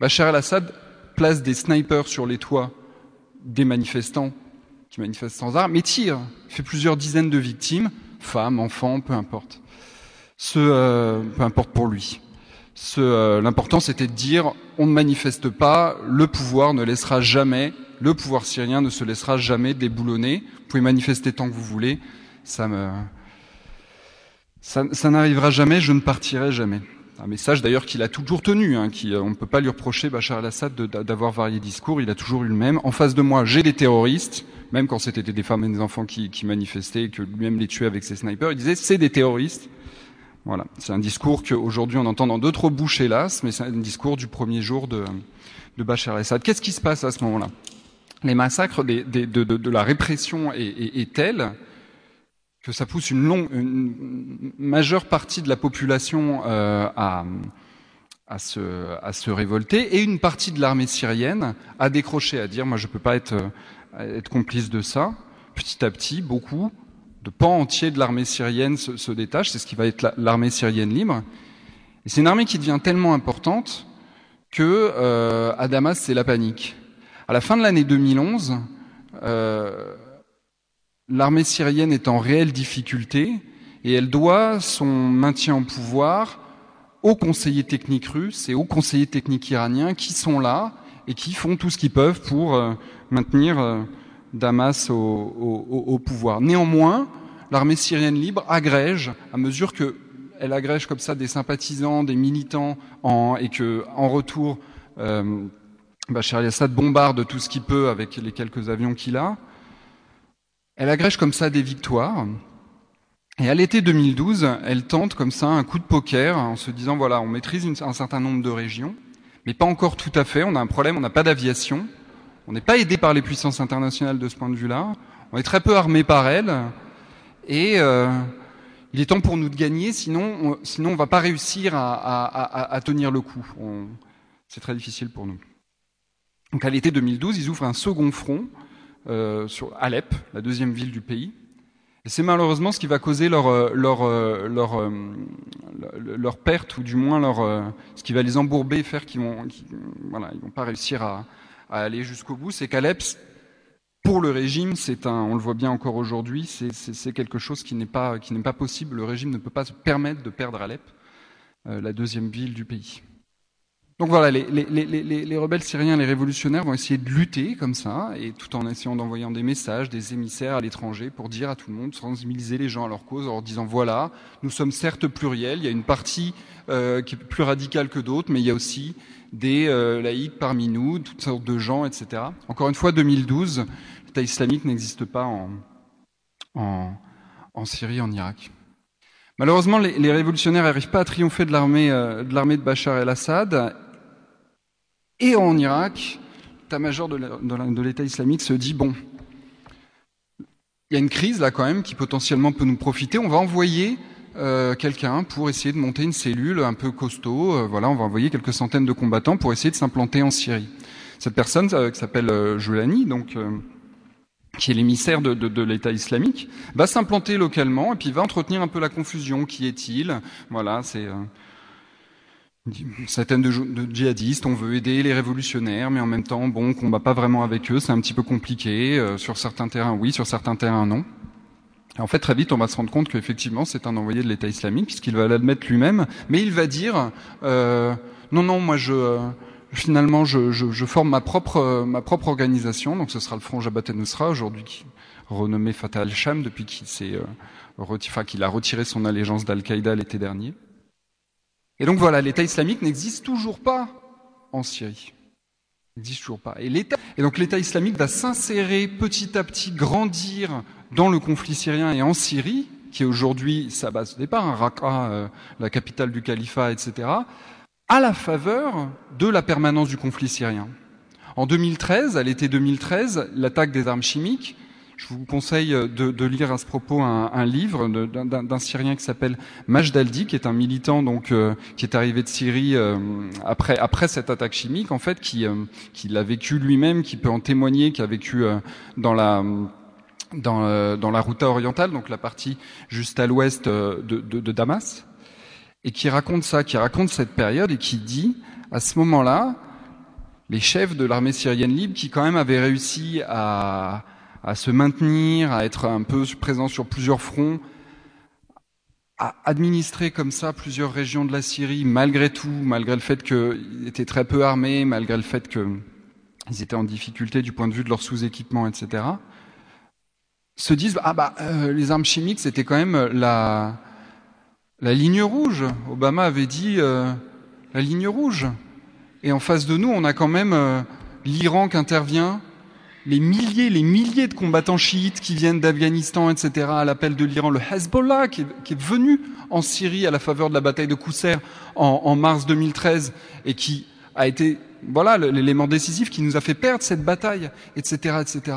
Bachar el-Assad place des snipers sur les toits des manifestants qui manifestent sans armes et tire, fait plusieurs dizaines de victimes, femmes, enfants, peu importe. Euh, peu importe pour lui. Euh, L'important, c'était de dire on ne manifeste pas, le pouvoir ne laissera jamais, le pouvoir syrien ne se laissera jamais déboulonner. Vous pouvez manifester tant que vous voulez, ça me, ça, n'arrivera jamais, je ne partirai jamais. Un message d'ailleurs qu'il a toujours tenu, hein, qui, on ne peut pas lui reprocher Bachar al-Assad d'avoir varié discours, il a toujours eu le même. En face de moi, j'ai des terroristes, même quand c'était des femmes et des enfants qui, qui manifestaient et que lui-même les tuait avec ses snipers, il disait c'est des terroristes. Voilà, c'est un discours qu'aujourd'hui on entend dans d'autres bouches, hélas, mais c'est un discours du premier jour de, Bachar el-Assad. Qu'est-ce qui se passe à ce moment-là? Les massacres de, la répression est, est, telle que ça pousse une, majeure partie de la population euh, à, à, se, à révolter et une partie de l'armée syrienne a décroché, à dire moi je ne peux pas être, être complice de ça. Petit à petit, beaucoup de pans entiers de l'armée syrienne se, se détachent, c'est ce qui va être l'armée syrienne libre. C'est une armée qui devient tellement importante que euh, à Damas, c'est la panique. À la fin de l'année 2011, euh, l'armée syrienne est en réelle difficulté et elle doit son maintien en pouvoir aux conseillers techniques russes et aux conseillers techniques iraniens qui sont là et qui font tout ce qu'ils peuvent pour euh, maintenir euh, Damas au, pouvoir. Néanmoins, l'armée syrienne libre agrège, à mesure que elle agrège comme ça des sympathisants, des militants, et que en retour, euh, Bachar al-Assad bombarde tout ce qu'il peut avec les quelques avions qu'il a. Elle agrège comme ça des victoires. Et à l'été 2012, elle tente comme ça un coup de poker en se disant voilà, on maîtrise un certain nombre de régions, mais pas encore tout à fait. On a un problème, on n'a pas d'aviation, on n'est pas aidé par les puissances internationales de ce point de vue-là. On est très peu armé par elles, et euh, il est temps pour nous de gagner, sinon, on, sinon on va pas réussir à, tenir le coup. C'est très difficile pour nous. Donc à l'été 2012, ils ouvrent un second front euh, sur Alep, la deuxième ville du pays. Et c'est malheureusement ce qui va causer leur, euh, leur, leur, leur, perte, ou du moins leur, ce qui va les embourber, faire qu'ils vont, voilà, vont pas réussir à, à aller jusqu'au bout. C'est qu'Alep, pour le régime, c'est un, on le voit bien encore aujourd'hui, c'est quelque chose qui n'est pas, qui pas possible. Le régime ne peut pas se permettre de perdre Alep, euh, la deuxième ville du pays. Donc voilà, les, rebelles syriens, les révolutionnaires vont essayer de lutter comme ça, et tout en essayant d'envoyer des messages, des émissaires à l'étranger pour dire à tout le monde, sensibiliser les gens à leur cause, en leur disant voilà, nous sommes certes pluriels, il y a une partie euh, qui est plus radicale que d'autres, mais il y a aussi des euh, laïcs parmi nous, toutes sortes de gens, etc. Encore une fois, 2012, l'État islamique n'existe pas en, en, Syrie, en Irak. Malheureusement, les, les révolutionnaires n'arrivent pas à triompher de l'armée euh, de, de Bachar el-Assad et en Irak, l'état-major de l'État islamique se dit bon, il y a une crise là quand même qui potentiellement peut nous profiter. On va envoyer euh, quelqu'un pour essayer de monter une cellule un peu costaud. Euh, voilà, on va envoyer quelques centaines de combattants pour essayer de s'implanter en Syrie. Cette personne euh, qui s'appelle euh, Joulani, donc euh, qui est l'émissaire de, de, de l'État islamique, va s'implanter localement et puis va entretenir un peu la confusion. Qui est-il? Voilà, c'est une centaine de, de, djihadistes, on veut aider les révolutionnaires, mais en même temps, bon, on combat pas vraiment avec eux, c'est un petit peu compliqué. Sur certains terrains, oui, sur certains terrains, non. Et en fait, très vite, on va se rendre compte qu'effectivement, c'est un envoyé de l'État islamique, puisqu'il va l'admettre lui-même, mais il va dire euh, non, non, moi, je euh, finalement, je, je, je, forme ma propre ma propre organisation, donc ce sera le Front Jabhat al-Nusra, aujourd'hui renommé Fatah al-Sham depuis qu'il s'est euh, enfin, qu'il a retiré son allégeance d'Al-Qaïda l'été dernier. Et donc voilà, l'État islamique n'existe toujours pas en Syrie. N'existe toujours pas. Et, et donc l'État islamique va s'insérer petit à petit, grandir dans le conflit syrien et en Syrie, qui est aujourd'hui sa base de départ, hein, Raqqa, euh, la capitale du califat, etc., à la faveur de la permanence du conflit syrien. En 2013, à l'été 2013, l'attaque des armes chimiques je vous conseille de, de lire à ce propos un, livre d'un Syrien qui s'appelle Majdaldi, qui est un militant donc euh, qui est arrivé de Syrie euh, après cette attaque chimique, en fait, qui euh, l'a vécu lui-même, qui peut en témoigner, qui a vécu euh, dans la dans, euh, dans la Routa orientale, donc la partie juste à l'ouest de, de, Damas, et qui raconte ça, qui raconte cette période et qui dit à ce moment-là, les chefs de l'armée syrienne libre qui quand même avaient réussi à à se maintenir, à être un peu présent sur plusieurs fronts, à administrer comme ça plusieurs régions de la Syrie, malgré tout, malgré le fait qu'ils étaient très peu armés, malgré le fait qu'ils étaient en difficulté du point de vue de leur sous-équipement, etc., se disent ah bah euh, les armes chimiques c'était quand même la la ligne rouge. Obama avait dit euh, la ligne rouge. Et en face de nous, on a quand même euh, l'Iran qui intervient, les milliers, les milliers de combattants chiites qui viennent d'Afghanistan, etc., à l'appel de l'Iran, le Hezbollah qui est, venu en Syrie à la faveur de la bataille de Kousser en, en mars 2013 et qui a été, voilà, l'élément décisif qui nous a fait perdre cette bataille, etc., etc.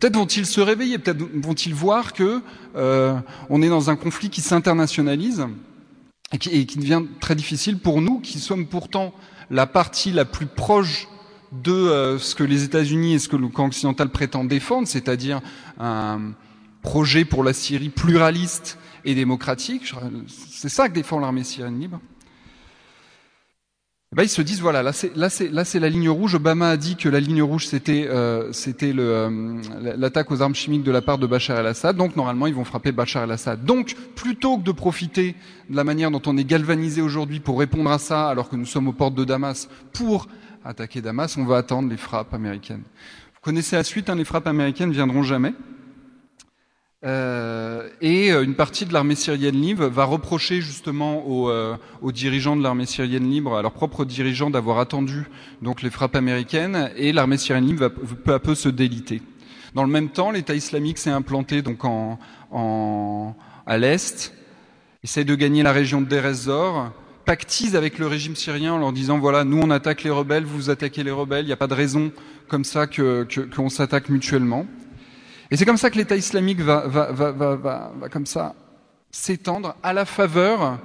Peut-être vont-ils se réveiller, peut-être vont-ils voir que euh, on est dans un conflit qui s'internationalise et qui, devient très difficile pour nous, qui sommes pourtant la partie la plus proche de euh, ce que les États-Unis et ce que le camp occidental prétend défendre, c'est-à-dire un projet pour la Syrie pluraliste et démocratique. C'est ça que défend l'armée syrienne libre. Eh ben, ils se disent voilà là c'est la ligne rouge. Obama a dit que la ligne rouge c'était euh, euh, l'attaque aux armes chimiques de la part de Bachar el-Assad. Donc normalement ils vont frapper Bachar el-Assad. Donc plutôt que de profiter de la manière dont on est galvanisé aujourd'hui pour répondre à ça, alors que nous sommes aux portes de Damas pour attaquer Damas, on va attendre les frappes américaines. Vous connaissez la suite, hein, les frappes américaines viendront jamais. Euh, et euh, une partie de l'armée syrienne libre va reprocher justement aux, euh, aux dirigeants de l'armée syrienne libre, à leurs propres dirigeants, d'avoir attendu donc les frappes américaines, et l'armée syrienne libre va peu à peu se déliter. Dans le même temps, l'État islamique s'est implanté donc à l'est, essaie de gagner la région de Deir pactise avec le régime syrien en leur disant voilà, nous on attaque les rebelles, vous attaquez les rebelles, il n'y a pas de raison comme ça qu'on s'attaque mutuellement. Et c'est comme ça que l'État islamique va, va, va, va, comme ça s'étendre à la faveur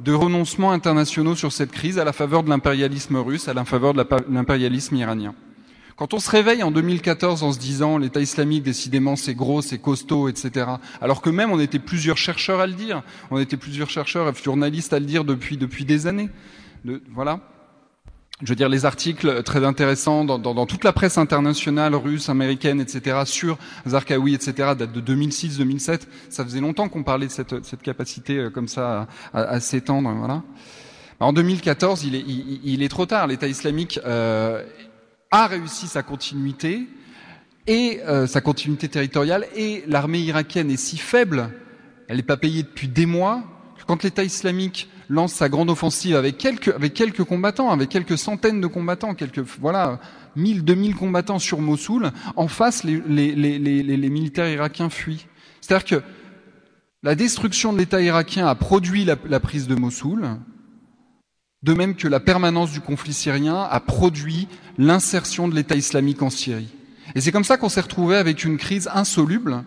de renoncements internationaux sur cette crise, à la faveur de l'impérialisme russe, à la faveur de l'impérialisme iranien. Quand on se réveille en 2014 en se disant l'État islamique, décidément, c'est gros, c'est costaud, etc., alors que même on était plusieurs chercheurs à le dire, on était plusieurs chercheurs et journalistes à le dire depuis, depuis des années. Voilà je veux dire, les articles très intéressants dans, toute la presse internationale, russe, américaine, etc., sur Zarqawi, etc., datent de 2006-2007. Ça faisait longtemps qu'on parlait de cette, capacité euh, comme ça à, s'étendre. Voilà. En 2014, il est, est trop tard. L'État islamique euh, a réussi sa continuité et euh, sa continuité territoriale, et l'armée irakienne est si faible, elle n'est pas payée depuis des mois, que quand l'État islamique lance sa grande offensive avec quelques, avec quelques combattants, avec quelques centaines de combattants, quelques, voilà, 1000, 2000 combattants sur Mossoul, en face, les, militaires irakiens fuient. C'est-à-dire que la destruction de l'État irakien a produit la prise de Mossoul, de même que la permanence du conflit syrien a produit l'insertion de l'État islamique en Syrie. Et c'est comme ça qu'on s'est retrouvé avec une crise insoluble,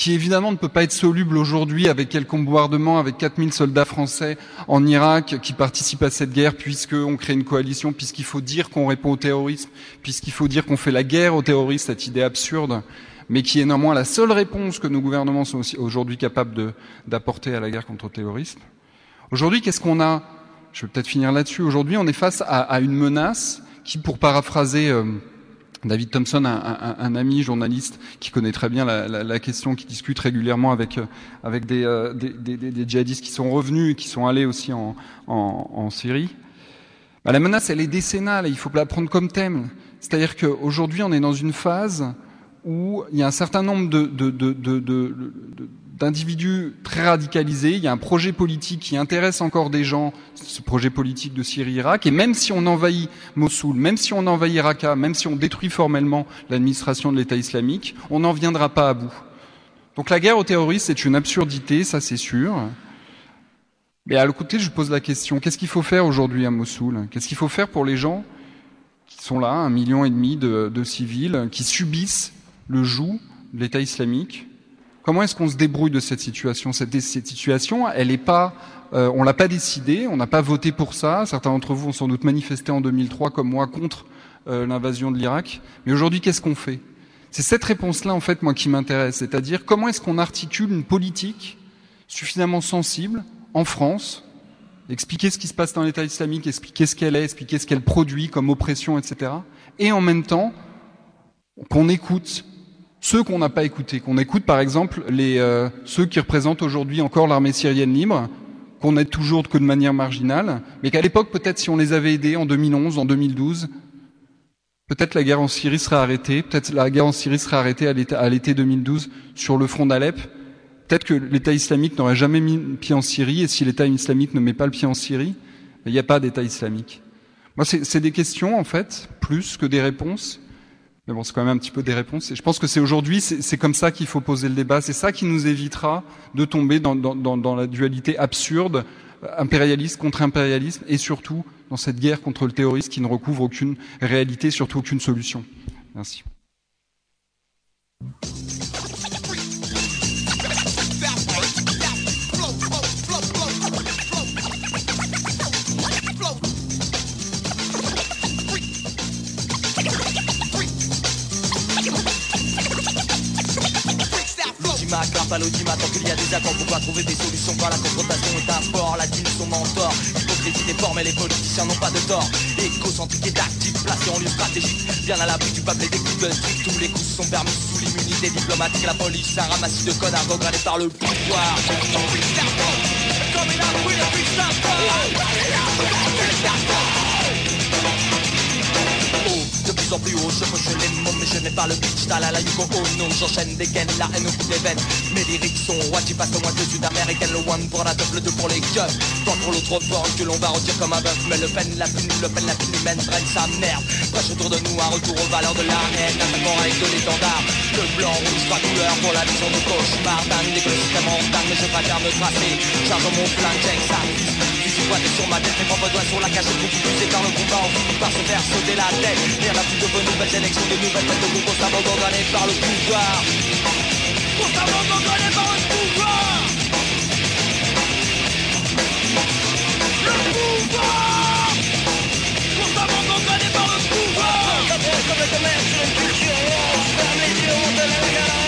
qui évidemment ne peut pas être soluble aujourd'hui avec quelques bombardements, avec 4000 soldats français en Irak qui participent à cette guerre, puisqu'on crée une coalition, puisqu'il faut dire qu'on répond au terrorisme, puisqu'il faut dire qu'on fait la guerre aux terroristes, cette idée absurde, mais qui est néanmoins la seule réponse que nos gouvernements sont aujourd'hui capables d'apporter à la guerre contre le terrorisme. Aujourd'hui, qu'est-ce qu'on a? Je vais peut-être finir là-dessus. Aujourd'hui, on est face à, à, une menace qui, pour paraphraser... Euh, David Thompson, un, un, ami journaliste qui connaît très bien la, question, qui discute régulièrement avec euh, avec des, euh, des, djihadistes qui sont revenus et qui sont allés aussi en Syrie. Bah, la menace, elle est décennale et il faut la prendre comme thème. C'est-à-dire qu'aujourd'hui, on est dans une phase où il y a un certain nombre d'individus très radicalisés. Il y a un projet politique qui intéresse encore des gens, ce projet politique de Syrie-Irak. Et même si on envahit Mossoul, même si on envahit Raqqa, même si on détruit formellement l'administration de l'État islamique, on n'en viendra pas à bout. Donc la guerre aux terroristes, c'est une absurdité, ça c'est sûr. Mais à côté, je pose la question, qu'est-ce qu'il faut faire aujourd'hui à Mossoul? Qu'est-ce qu'il faut faire pour les gens qui sont là, un million et demi de, de civils, qui subissent le joug de l'État islamique Comment est-ce qu'on se débrouille de cette situation cette, cette, situation, elle est pas, euh, on l'a pas décidée, on n'a pas voté pour ça. Certains d'entre vous ont sans doute manifesté en 2003, comme moi, contre euh, l'invasion de l'Irak. Mais aujourd'hui, qu'est-ce qu'on fait? C'est cette réponse-là, en fait, moi, qui m'intéresse. C'est-à-dire, comment est-ce qu'on articule une politique suffisamment sensible en France, expliquer ce qui se passe dans l'État islamique, expliquer ce qu'elle est, expliquer ce qu'elle produit comme oppression, etc. Et en même temps, qu'on écoute ceux qu'on n'a pas écoutés, qu'on écoute par exemple euh, ceux qui représentent aujourd'hui encore l'armée syrienne libre, qu'on aide toujours que de manière marginale, mais qu'à l'époque peut-être si on les avait aidés en 2011, en 2012, peut-être la guerre en Syrie serait arrêtée, peut-être la guerre en Syrie serait arrêtée à l'été 2012 sur le front d'Alep, peut-être que l'État islamique n'aurait jamais mis le pied en Syrie, et si l'État islamique ne met pas le pied en Syrie, il n'y a pas d'État islamique. Moi, c'est des questions, en fait, plus que des réponses, c'est quand même un petit peu des réponses. Je pense que c'est aujourd'hui, c'est comme ça qu'il faut poser le débat. C'est ça qui nous évitera de tomber dans, dans, la dualité absurde, impérialiste contre impérialisme, et surtout dans cette guerre contre le terrorisme qui ne recouvre aucune réalité, surtout aucune solution. Merci. L'audimat, carpe à tant qu'il y a des accords, pourquoi trouver des solutions la confrontation est un fort, la dîne son mentor, les idées forment et les politiciens n'ont pas de tort. Écocentrique et actif, placé en lieu stratégique. Bien à l'abri du peuple et des coups de. Tous les coups sont permis sous l'immunité diplomatique. La police, un ramassis de connards regradés par le pouvoir. Plus plus haut, je coche les mots, mais je n'ai pas le pitch. T'as la Yuko Ono, j'enchaîne des gaines, la haine au bout des veines. Mes lyrics sont watch, passe au moins de sud-américaine, le one pour la double, deux pour les keufs. Tant pour l'autre bord que l'on va retirer comme un bœuf. Mais le peine, la plume, le peine, la plume humaine traîne sa merde. Prêche autour de nous un retour aux valeurs de la haine, attaquant avec de l'étendard. Le blanc, rouge, trois couleurs pour la vision de cauchemar. D'un écosystème en dingue, mais je préfère me tracer. Charge mon flingue, Jack ça. Pointé sur ma tête, mes propres doigts sur la cage Beaucoup poussé par le combat, on finit par se faire sauter la tête Rien n'a plus de bonnes nouvelles élections, de nouvelles têtes de groupe Constamment condamnées par le pouvoir Constamment condamnées par le pouvoir Le pouvoir Constamment condamné par le pouvoir Comme le commerce une culture orange Ferme les yeux, on te la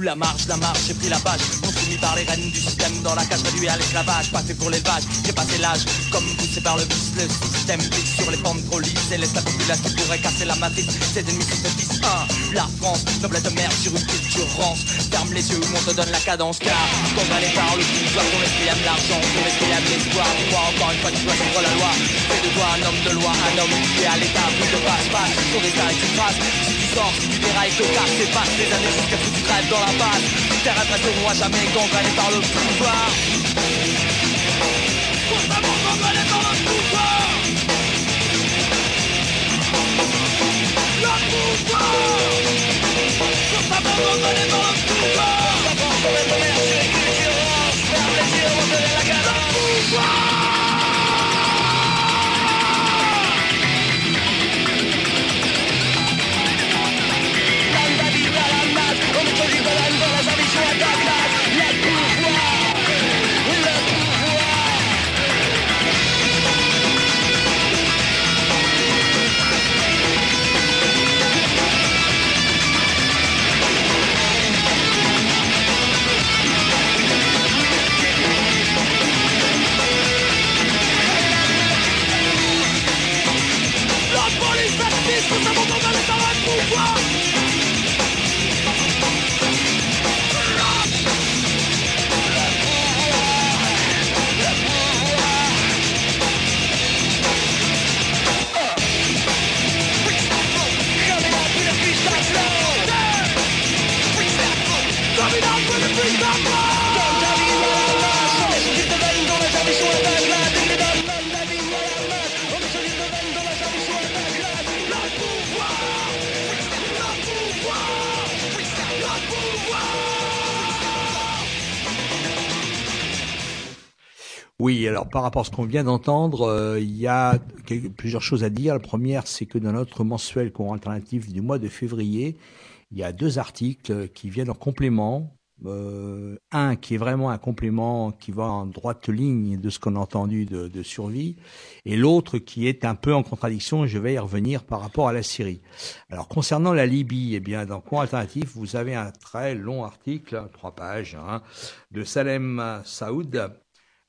La marche, la marche, j'ai pris la page On par les rênes du système. Dans la cage réduit à l'esclavage. Pas fait pour l'élevage, j'ai passé l'âge Comme poussé par le vice, le système Glisse sur les pentes trop Et laisse la population pourrait casser la matrice. Ses ennemis se disent un La France, noble de merde sur une culture rance Ferme les yeux, on te donne la cadence. Car condamné par le pouvoir Ton esprit aime l'argent, ton esprit aime l'espoir. Dis-moi encore une fois, tu dois suivre la loi. Fais de toi un homme de loi, un homme qui est à l'état. Plus de passe-passe, ton destin est une phrase Sors, si tu dérailles, te casses, c'est passe Les années jusqu'à ce que tu crèves dans la base. Terre resteront à jamais condamnés par le pouvoir par rapport à ce qu'on vient d'entendre, euh, il y a plusieurs choses à dire. La première, c'est que dans notre mensuel courant alternatif du mois de février, il y a deux articles qui viennent en complément. Euh, un qui est vraiment un complément qui va en droite ligne de ce qu'on a entendu de, de survie, et l'autre qui est un peu en contradiction, je vais y revenir par rapport à la Syrie. Alors concernant la Libye, eh bien dans Courant Alternatif, vous avez un très long article, trois pages, hein, de Salem Saoud,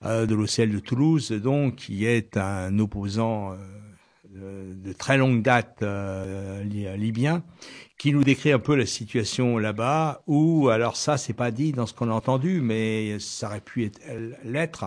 de l'OCL de Toulouse, donc qui est un opposant euh, de, de très longue date euh, li- libyen, qui nous décrit un peu la situation là-bas, où, alors ça, c'est pas dit dans ce qu'on a entendu, mais ça aurait pu être- l'être.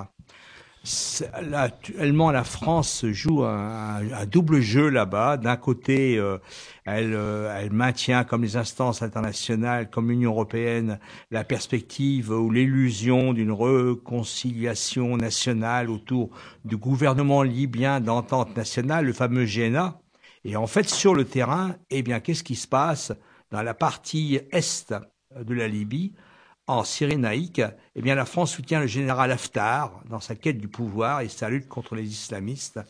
Actuellement, la France joue un, double jeu là-bas. D'un côté, euh, elle, euh, elle maintient, comme les instances internationales, comme l'Union européenne, la perspective ou l'illusion d'une réconciliation nationale autour du gouvernement libyen d'entente nationale, le fameux GNA. Et en fait, sur le terrain, eh bien, qu'est-ce qui se passe dans la partie est de la Libye? En Cyrénaïque, eh bien, la France soutient le général Haftar dans sa quête du pouvoir et sa lutte contre les islamistes,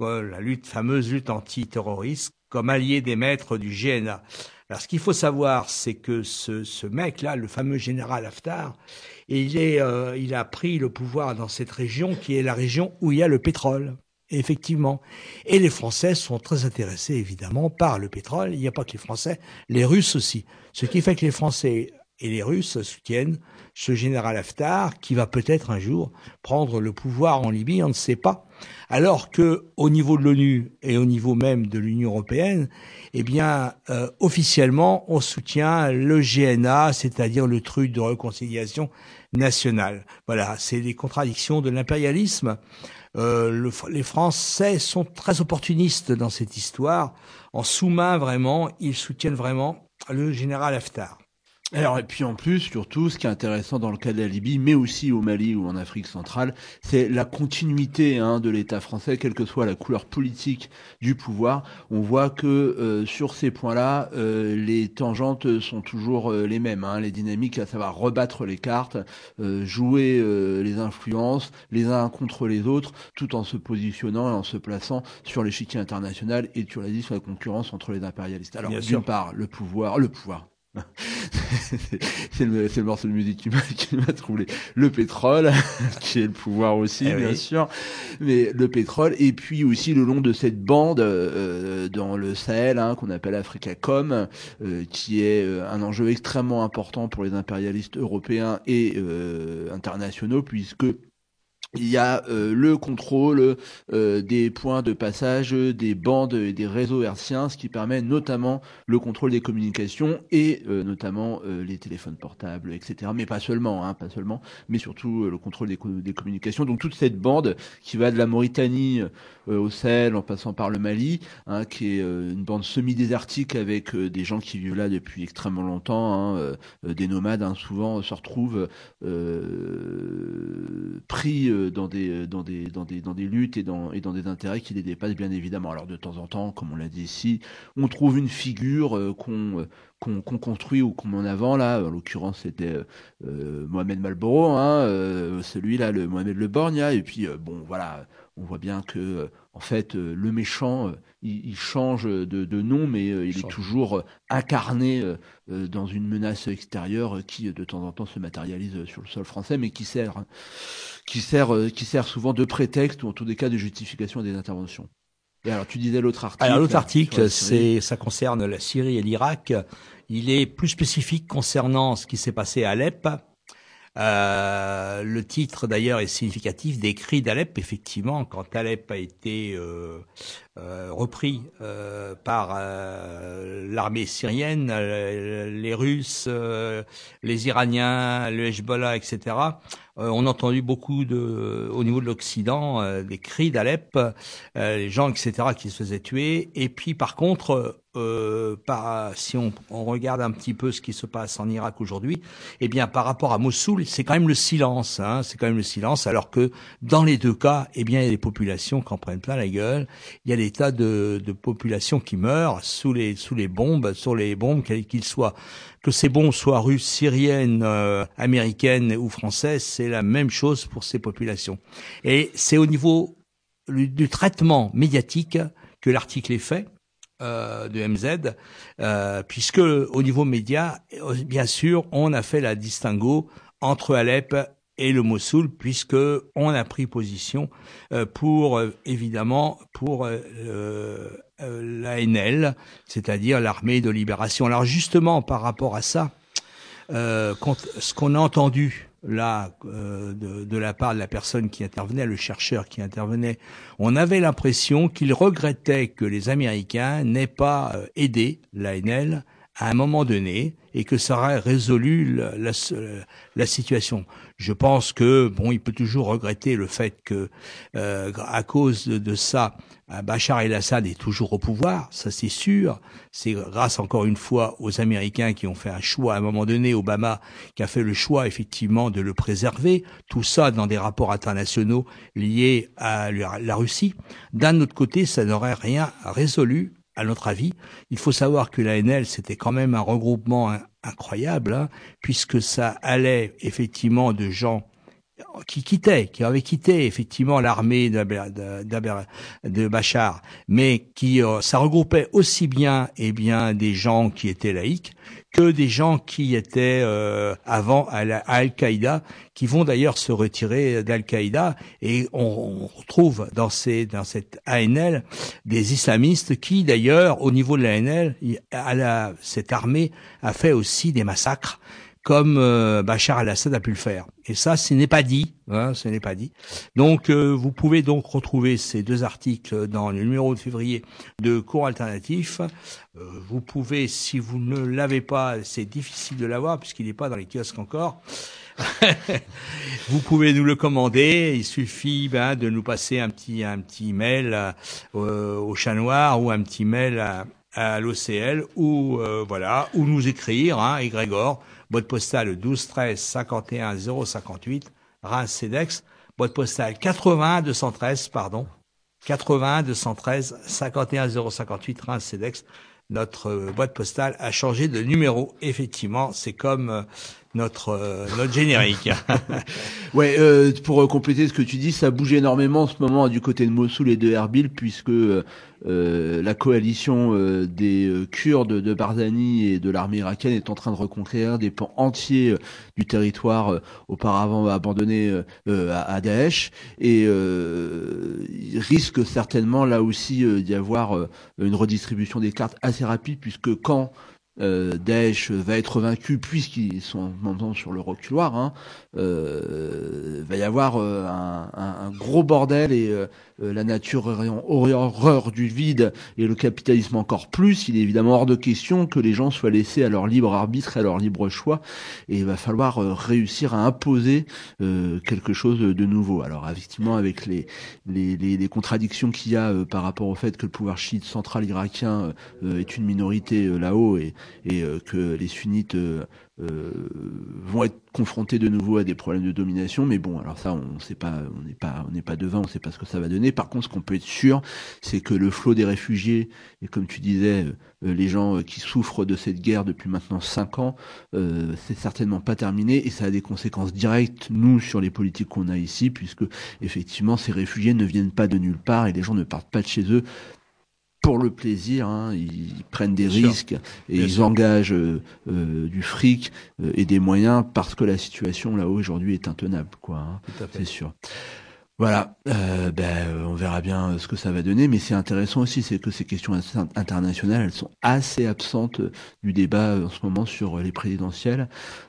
la lutte, fameuse lutte antiterroriste, comme allié des maîtres du GNA. Alors, ce qu'il faut savoir, c'est que ce, mec-là, le fameux général Haftar, il, euh, il a pris le pouvoir dans cette région qui est la région où il y a le pétrole. effectivement. Et les Français sont très intéressés, évidemment, par le pétrole. Il n'y a pas que les Français, les Russes aussi. Ce qui fait que les Français et les Russes soutiennent ce général Haftar qui va peut-être un jour prendre le pouvoir en Libye, on ne sait pas. Alors que au niveau de l'ONU et au niveau même de l'Union européenne, eh bien euh, officiellement on soutient le GNA, c'est-à-dire le truc de réconciliation nationale. Voilà, c'est les contradictions de l'impérialisme. Euh, le, les Français sont très opportunistes dans cette histoire. En sous-main, vraiment, ils soutiennent vraiment le général Haftar. Alors et puis en plus, surtout, ce qui est intéressant dans le cas de la Libye, mais aussi au Mali ou en Afrique centrale, c'est la continuité hein, de l'État français, quelle que soit la couleur politique du pouvoir. On voit que euh, sur ces points-là, euh, les tangentes sont toujours euh, les mêmes, hein, les dynamiques, à savoir rebattre les cartes, jouer les influences les uns contre les autres, tout en se positionnant et en se plaçant sur l'échiquier international et tu l'as dit sur la concurrence entre les impérialistes. Alors d'une part, le pouvoir, le pouvoir, c'est le, le, morceau de musique qui m'a, troublé. Le pétrole, qui est le pouvoir aussi, eh bien sûr, mais le pétrole, et puis aussi le long de cette bande euh, dans le Sahel, hein, qu'on appelle Africacom, euh, qui est euh, un enjeu extrêmement important pour les impérialistes européens et euh, internationaux, puisque il y a euh, le contrôle euh, des points de passage, des bandes et des réseaux hertziens, ce qui permet notamment le contrôle des communications et euh, notamment les téléphones portables, etc. Mais pas seulement, hein, pas seulement, mais surtout le contrôle des, des, communications. Donc toute cette bande qui va de la Mauritanie au Sahel en passant par le Mali, hein, qui est une bande semi-désertique avec des gens qui vivent là depuis extrêmement longtemps, hein, des nomades hein, souvent se retrouvent pris dans des dans des dans des dans des luttes et dans et dans des intérêts qui les dépassent bien évidemment. Alors de temps en temps, comme on l'a dit ici, on trouve une figure euh, qu'on qu'on construit ou qu'on met en avant là. En l'occurrence, c'était euh, Mohamed Malboro, euh, celui-là, le Mohamed Le Borgna. Et puis bon, voilà, on voit bien que en fait, le méchant, il, il change de, de, nom, mais il, est toujours incarné dans une menace extérieure qui, de temps en temps, se matérialise sur le sol français, mais qui sert qui sert, euh, qui sert souvent de prétexte ou en tous les cas de justification des interventions. Et alors, tu disais l'autre article. Alors, l'autre article, c'est, ça concerne la Syrie et l'Irak. Il est plus spécifique concernant ce qui s'est passé à Alep. Euh, le titre d'ailleurs est significatif des cris d'Alep. Effectivement, quand Alep a été euh, euh, repris euh, par euh, l'armée syrienne, les Russes, les Iraniens, le Hezbollah, etc. on a entendu beaucoup de, au niveau de l'Occident, des cris d'Alep, les gens, etc., qui se faisaient tuer. Et puis, par contre, euh, par, si on, on, regarde un petit peu ce qui se passe en Irak aujourd'hui, eh bien, par rapport à Mossoul, c'est quand même le silence. Hein, c'est quand même le silence, alors que dans les deux cas, eh bien, il y a des populations qui en prennent plein la gueule. Il y a des tas de, de populations qui meurent sous les sous les bombes, sur les bombes, qu'ils soient. Que ces bombes soient russes, syriennes, euh, américaines ou françaises, c'est la même chose pour ces populations. Et c'est au niveau du traitement médiatique que l'article est fait. Euh, de MZ, euh, puisque au niveau média, bien sûr, on a fait la distinguo entre Alep et le Mossoul, puisque on a pris position euh, pour évidemment pour l'ANL, c'est-à-dire l'armée de libération. Alors justement par rapport à ça, ce qu'on a entendu là de, de, la part de la personne qui intervenait, le chercheur qui intervenait, on avait l'impression qu'il regrettait que les Américains n'aient pas aidé l'ANL à un moment donné et que ça aurait résolu la, la, la, situation. Je pense que bon, il peut toujours regretter le fait que euh, à cause de, de ça, Bachar el-Assad est toujours au pouvoir, ça c'est sûr. C'est grâce encore une fois aux Américains qui ont fait un choix à un moment donné, Obama qui a fait le choix effectivement de le préserver. Tout ça dans des rapports internationaux liés à la Russie. D'un autre côté, ça n'aurait rien résolu à notre avis. Il faut savoir que l'ANL, c'était quand même un regroupement incroyable, hein, puisque ça allait effectivement de gens qui quittaient, qui avaient quitté effectivement l'armée de, Bachar, mais qui euh, ça regroupait aussi bien eh bien des gens qui étaient laïcs que des gens qui étaient euh, avant à, Al-Qaïda, qui vont d'ailleurs se retirer d'Al-Qaïda, et on, on retrouve dans ces dans cette ANL des islamistes qui d'ailleurs au niveau de l'ANL, à la, cette armée a fait aussi des massacres comme euh, Bachar al-Assad a pu le faire. Et ça, ce n'est pas dit. Hein, ce n'est pas dit. Donc, euh, vous pouvez donc retrouver ces deux articles dans le numéro de février de Cours Alternatif. Euh, vous pouvez, si vous ne l'avez pas, c'est difficile de l'avoir puisqu'il n'est pas dans les kiosques encore. vous pouvez nous le commander. Il suffit ben, de nous passer un petit un petit mail euh, au chat noir ou un petit mail à, l'OCL ou euh, voilà ou nous écrire hein, Grégor boîte postale 12 13 51 058 Reims Cedex. Boîte postale 80 213 pardon 80 213 51 058 Reims Cedex. Notre euh, boîte postale a changé de numéro. Effectivement c'est comme euh, notre euh, notre générique. Ouais, euh, pour euh, compléter ce que tu dis, ça bouge énormément en ce moment du côté de Mossoul et de Erbil, puisque euh, euh, la coalition euh, des Kurdes de Barzani et de l'armée irakienne est en train de reconquérir des pans entiers du territoire auparavant abandonné à, à Daesh, et il risque certainement là aussi d'y avoir une redistribution des cartes assez rapide, puisque quand euh, Daesh va être vaincu puisqu'ils sont maintenant sur le reculoir. Hein, euh, va y avoir euh, un, gros bordel et euh, la nature ayant horreur du vide et le capitalisme encore plus. Il est évidemment hors de question que les gens soient laissés à leur libre arbitre et à leur libre choix. Et il va falloir euh, réussir à imposer quelque chose de nouveau. Alors effectivement, avec les les, les, les contradictions qu'il y a par rapport au fait que le pouvoir chiite central irakien est une minorité là-haut et, et euh, que les sunnites euh, euh, vont être confrontés de nouveau à des problèmes de domination. Mais bon, alors ça, on sait pas, on n'est pas, on n'est pas devin, on sait pas ce que ça va donner. Par contre, ce qu'on peut être sûr, c'est que le flot des réfugiés et comme tu disais, les gens qui souffrent de cette guerre depuis maintenant cinq ans, c'est certainement pas terminé et ça a des conséquences directes nous sur les politiques qu'on a ici, puisque effectivement ces réfugiés ne viennent pas de nulle part et les gens ne partent pas de chez eux pour le plaisir, hein, ils prennent des Bien sûr. risques et Bien ils sûr. engagent euh, euh, du fric euh, et des moyens parce que la situation là-haut aujourd'hui est intenable, quoi. hein, c'est sûr. Voilà, euh, ben, on verra bien euh, ce que ça va donner, mais c'est intéressant aussi, c'est que ces questions inter- internationales, elles sont assez absentes euh, du débat en ce moment sur les présidentielles,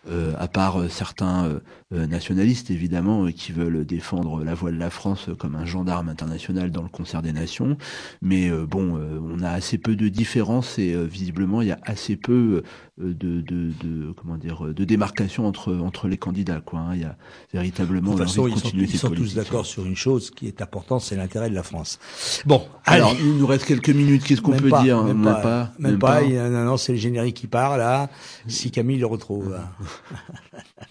euh, à part certains nationalistes évidemment euh, qui veulent défendre la voix de la France euh, comme un gendarme international dans le concert des nations, mais euh, bon, euh, on a assez peu de différences et euh, visiblement il y a assez peu euh, de, de, de comment dire de démarcation entre entre les candidats, quoi. hein. Il y a véritablement De toute façon, ils sont, ils sont tous d'accord sur une chose qui est importante, c'est l'intérêt de la France. Bon, Alors, allez. il nous reste quelques minutes. Qu'est-ce qu'on peut pas, dire Même, Même pas. pas. Même même pas. pas. il y a- non, non, c'est le générique qui part là. Si Camille le retrouve.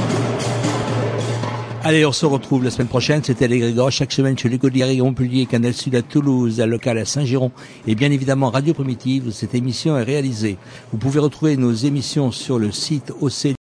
Allez, on se retrouve la semaine prochaine. C'était les chaque semaine chez Gaudieri à Montpellier, Canal Sud à Toulouse, à local à Saint-Giron et bien évidemment Radio Primitive. Cette émission est réalisée. Vous pouvez retrouver nos émissions sur le site OC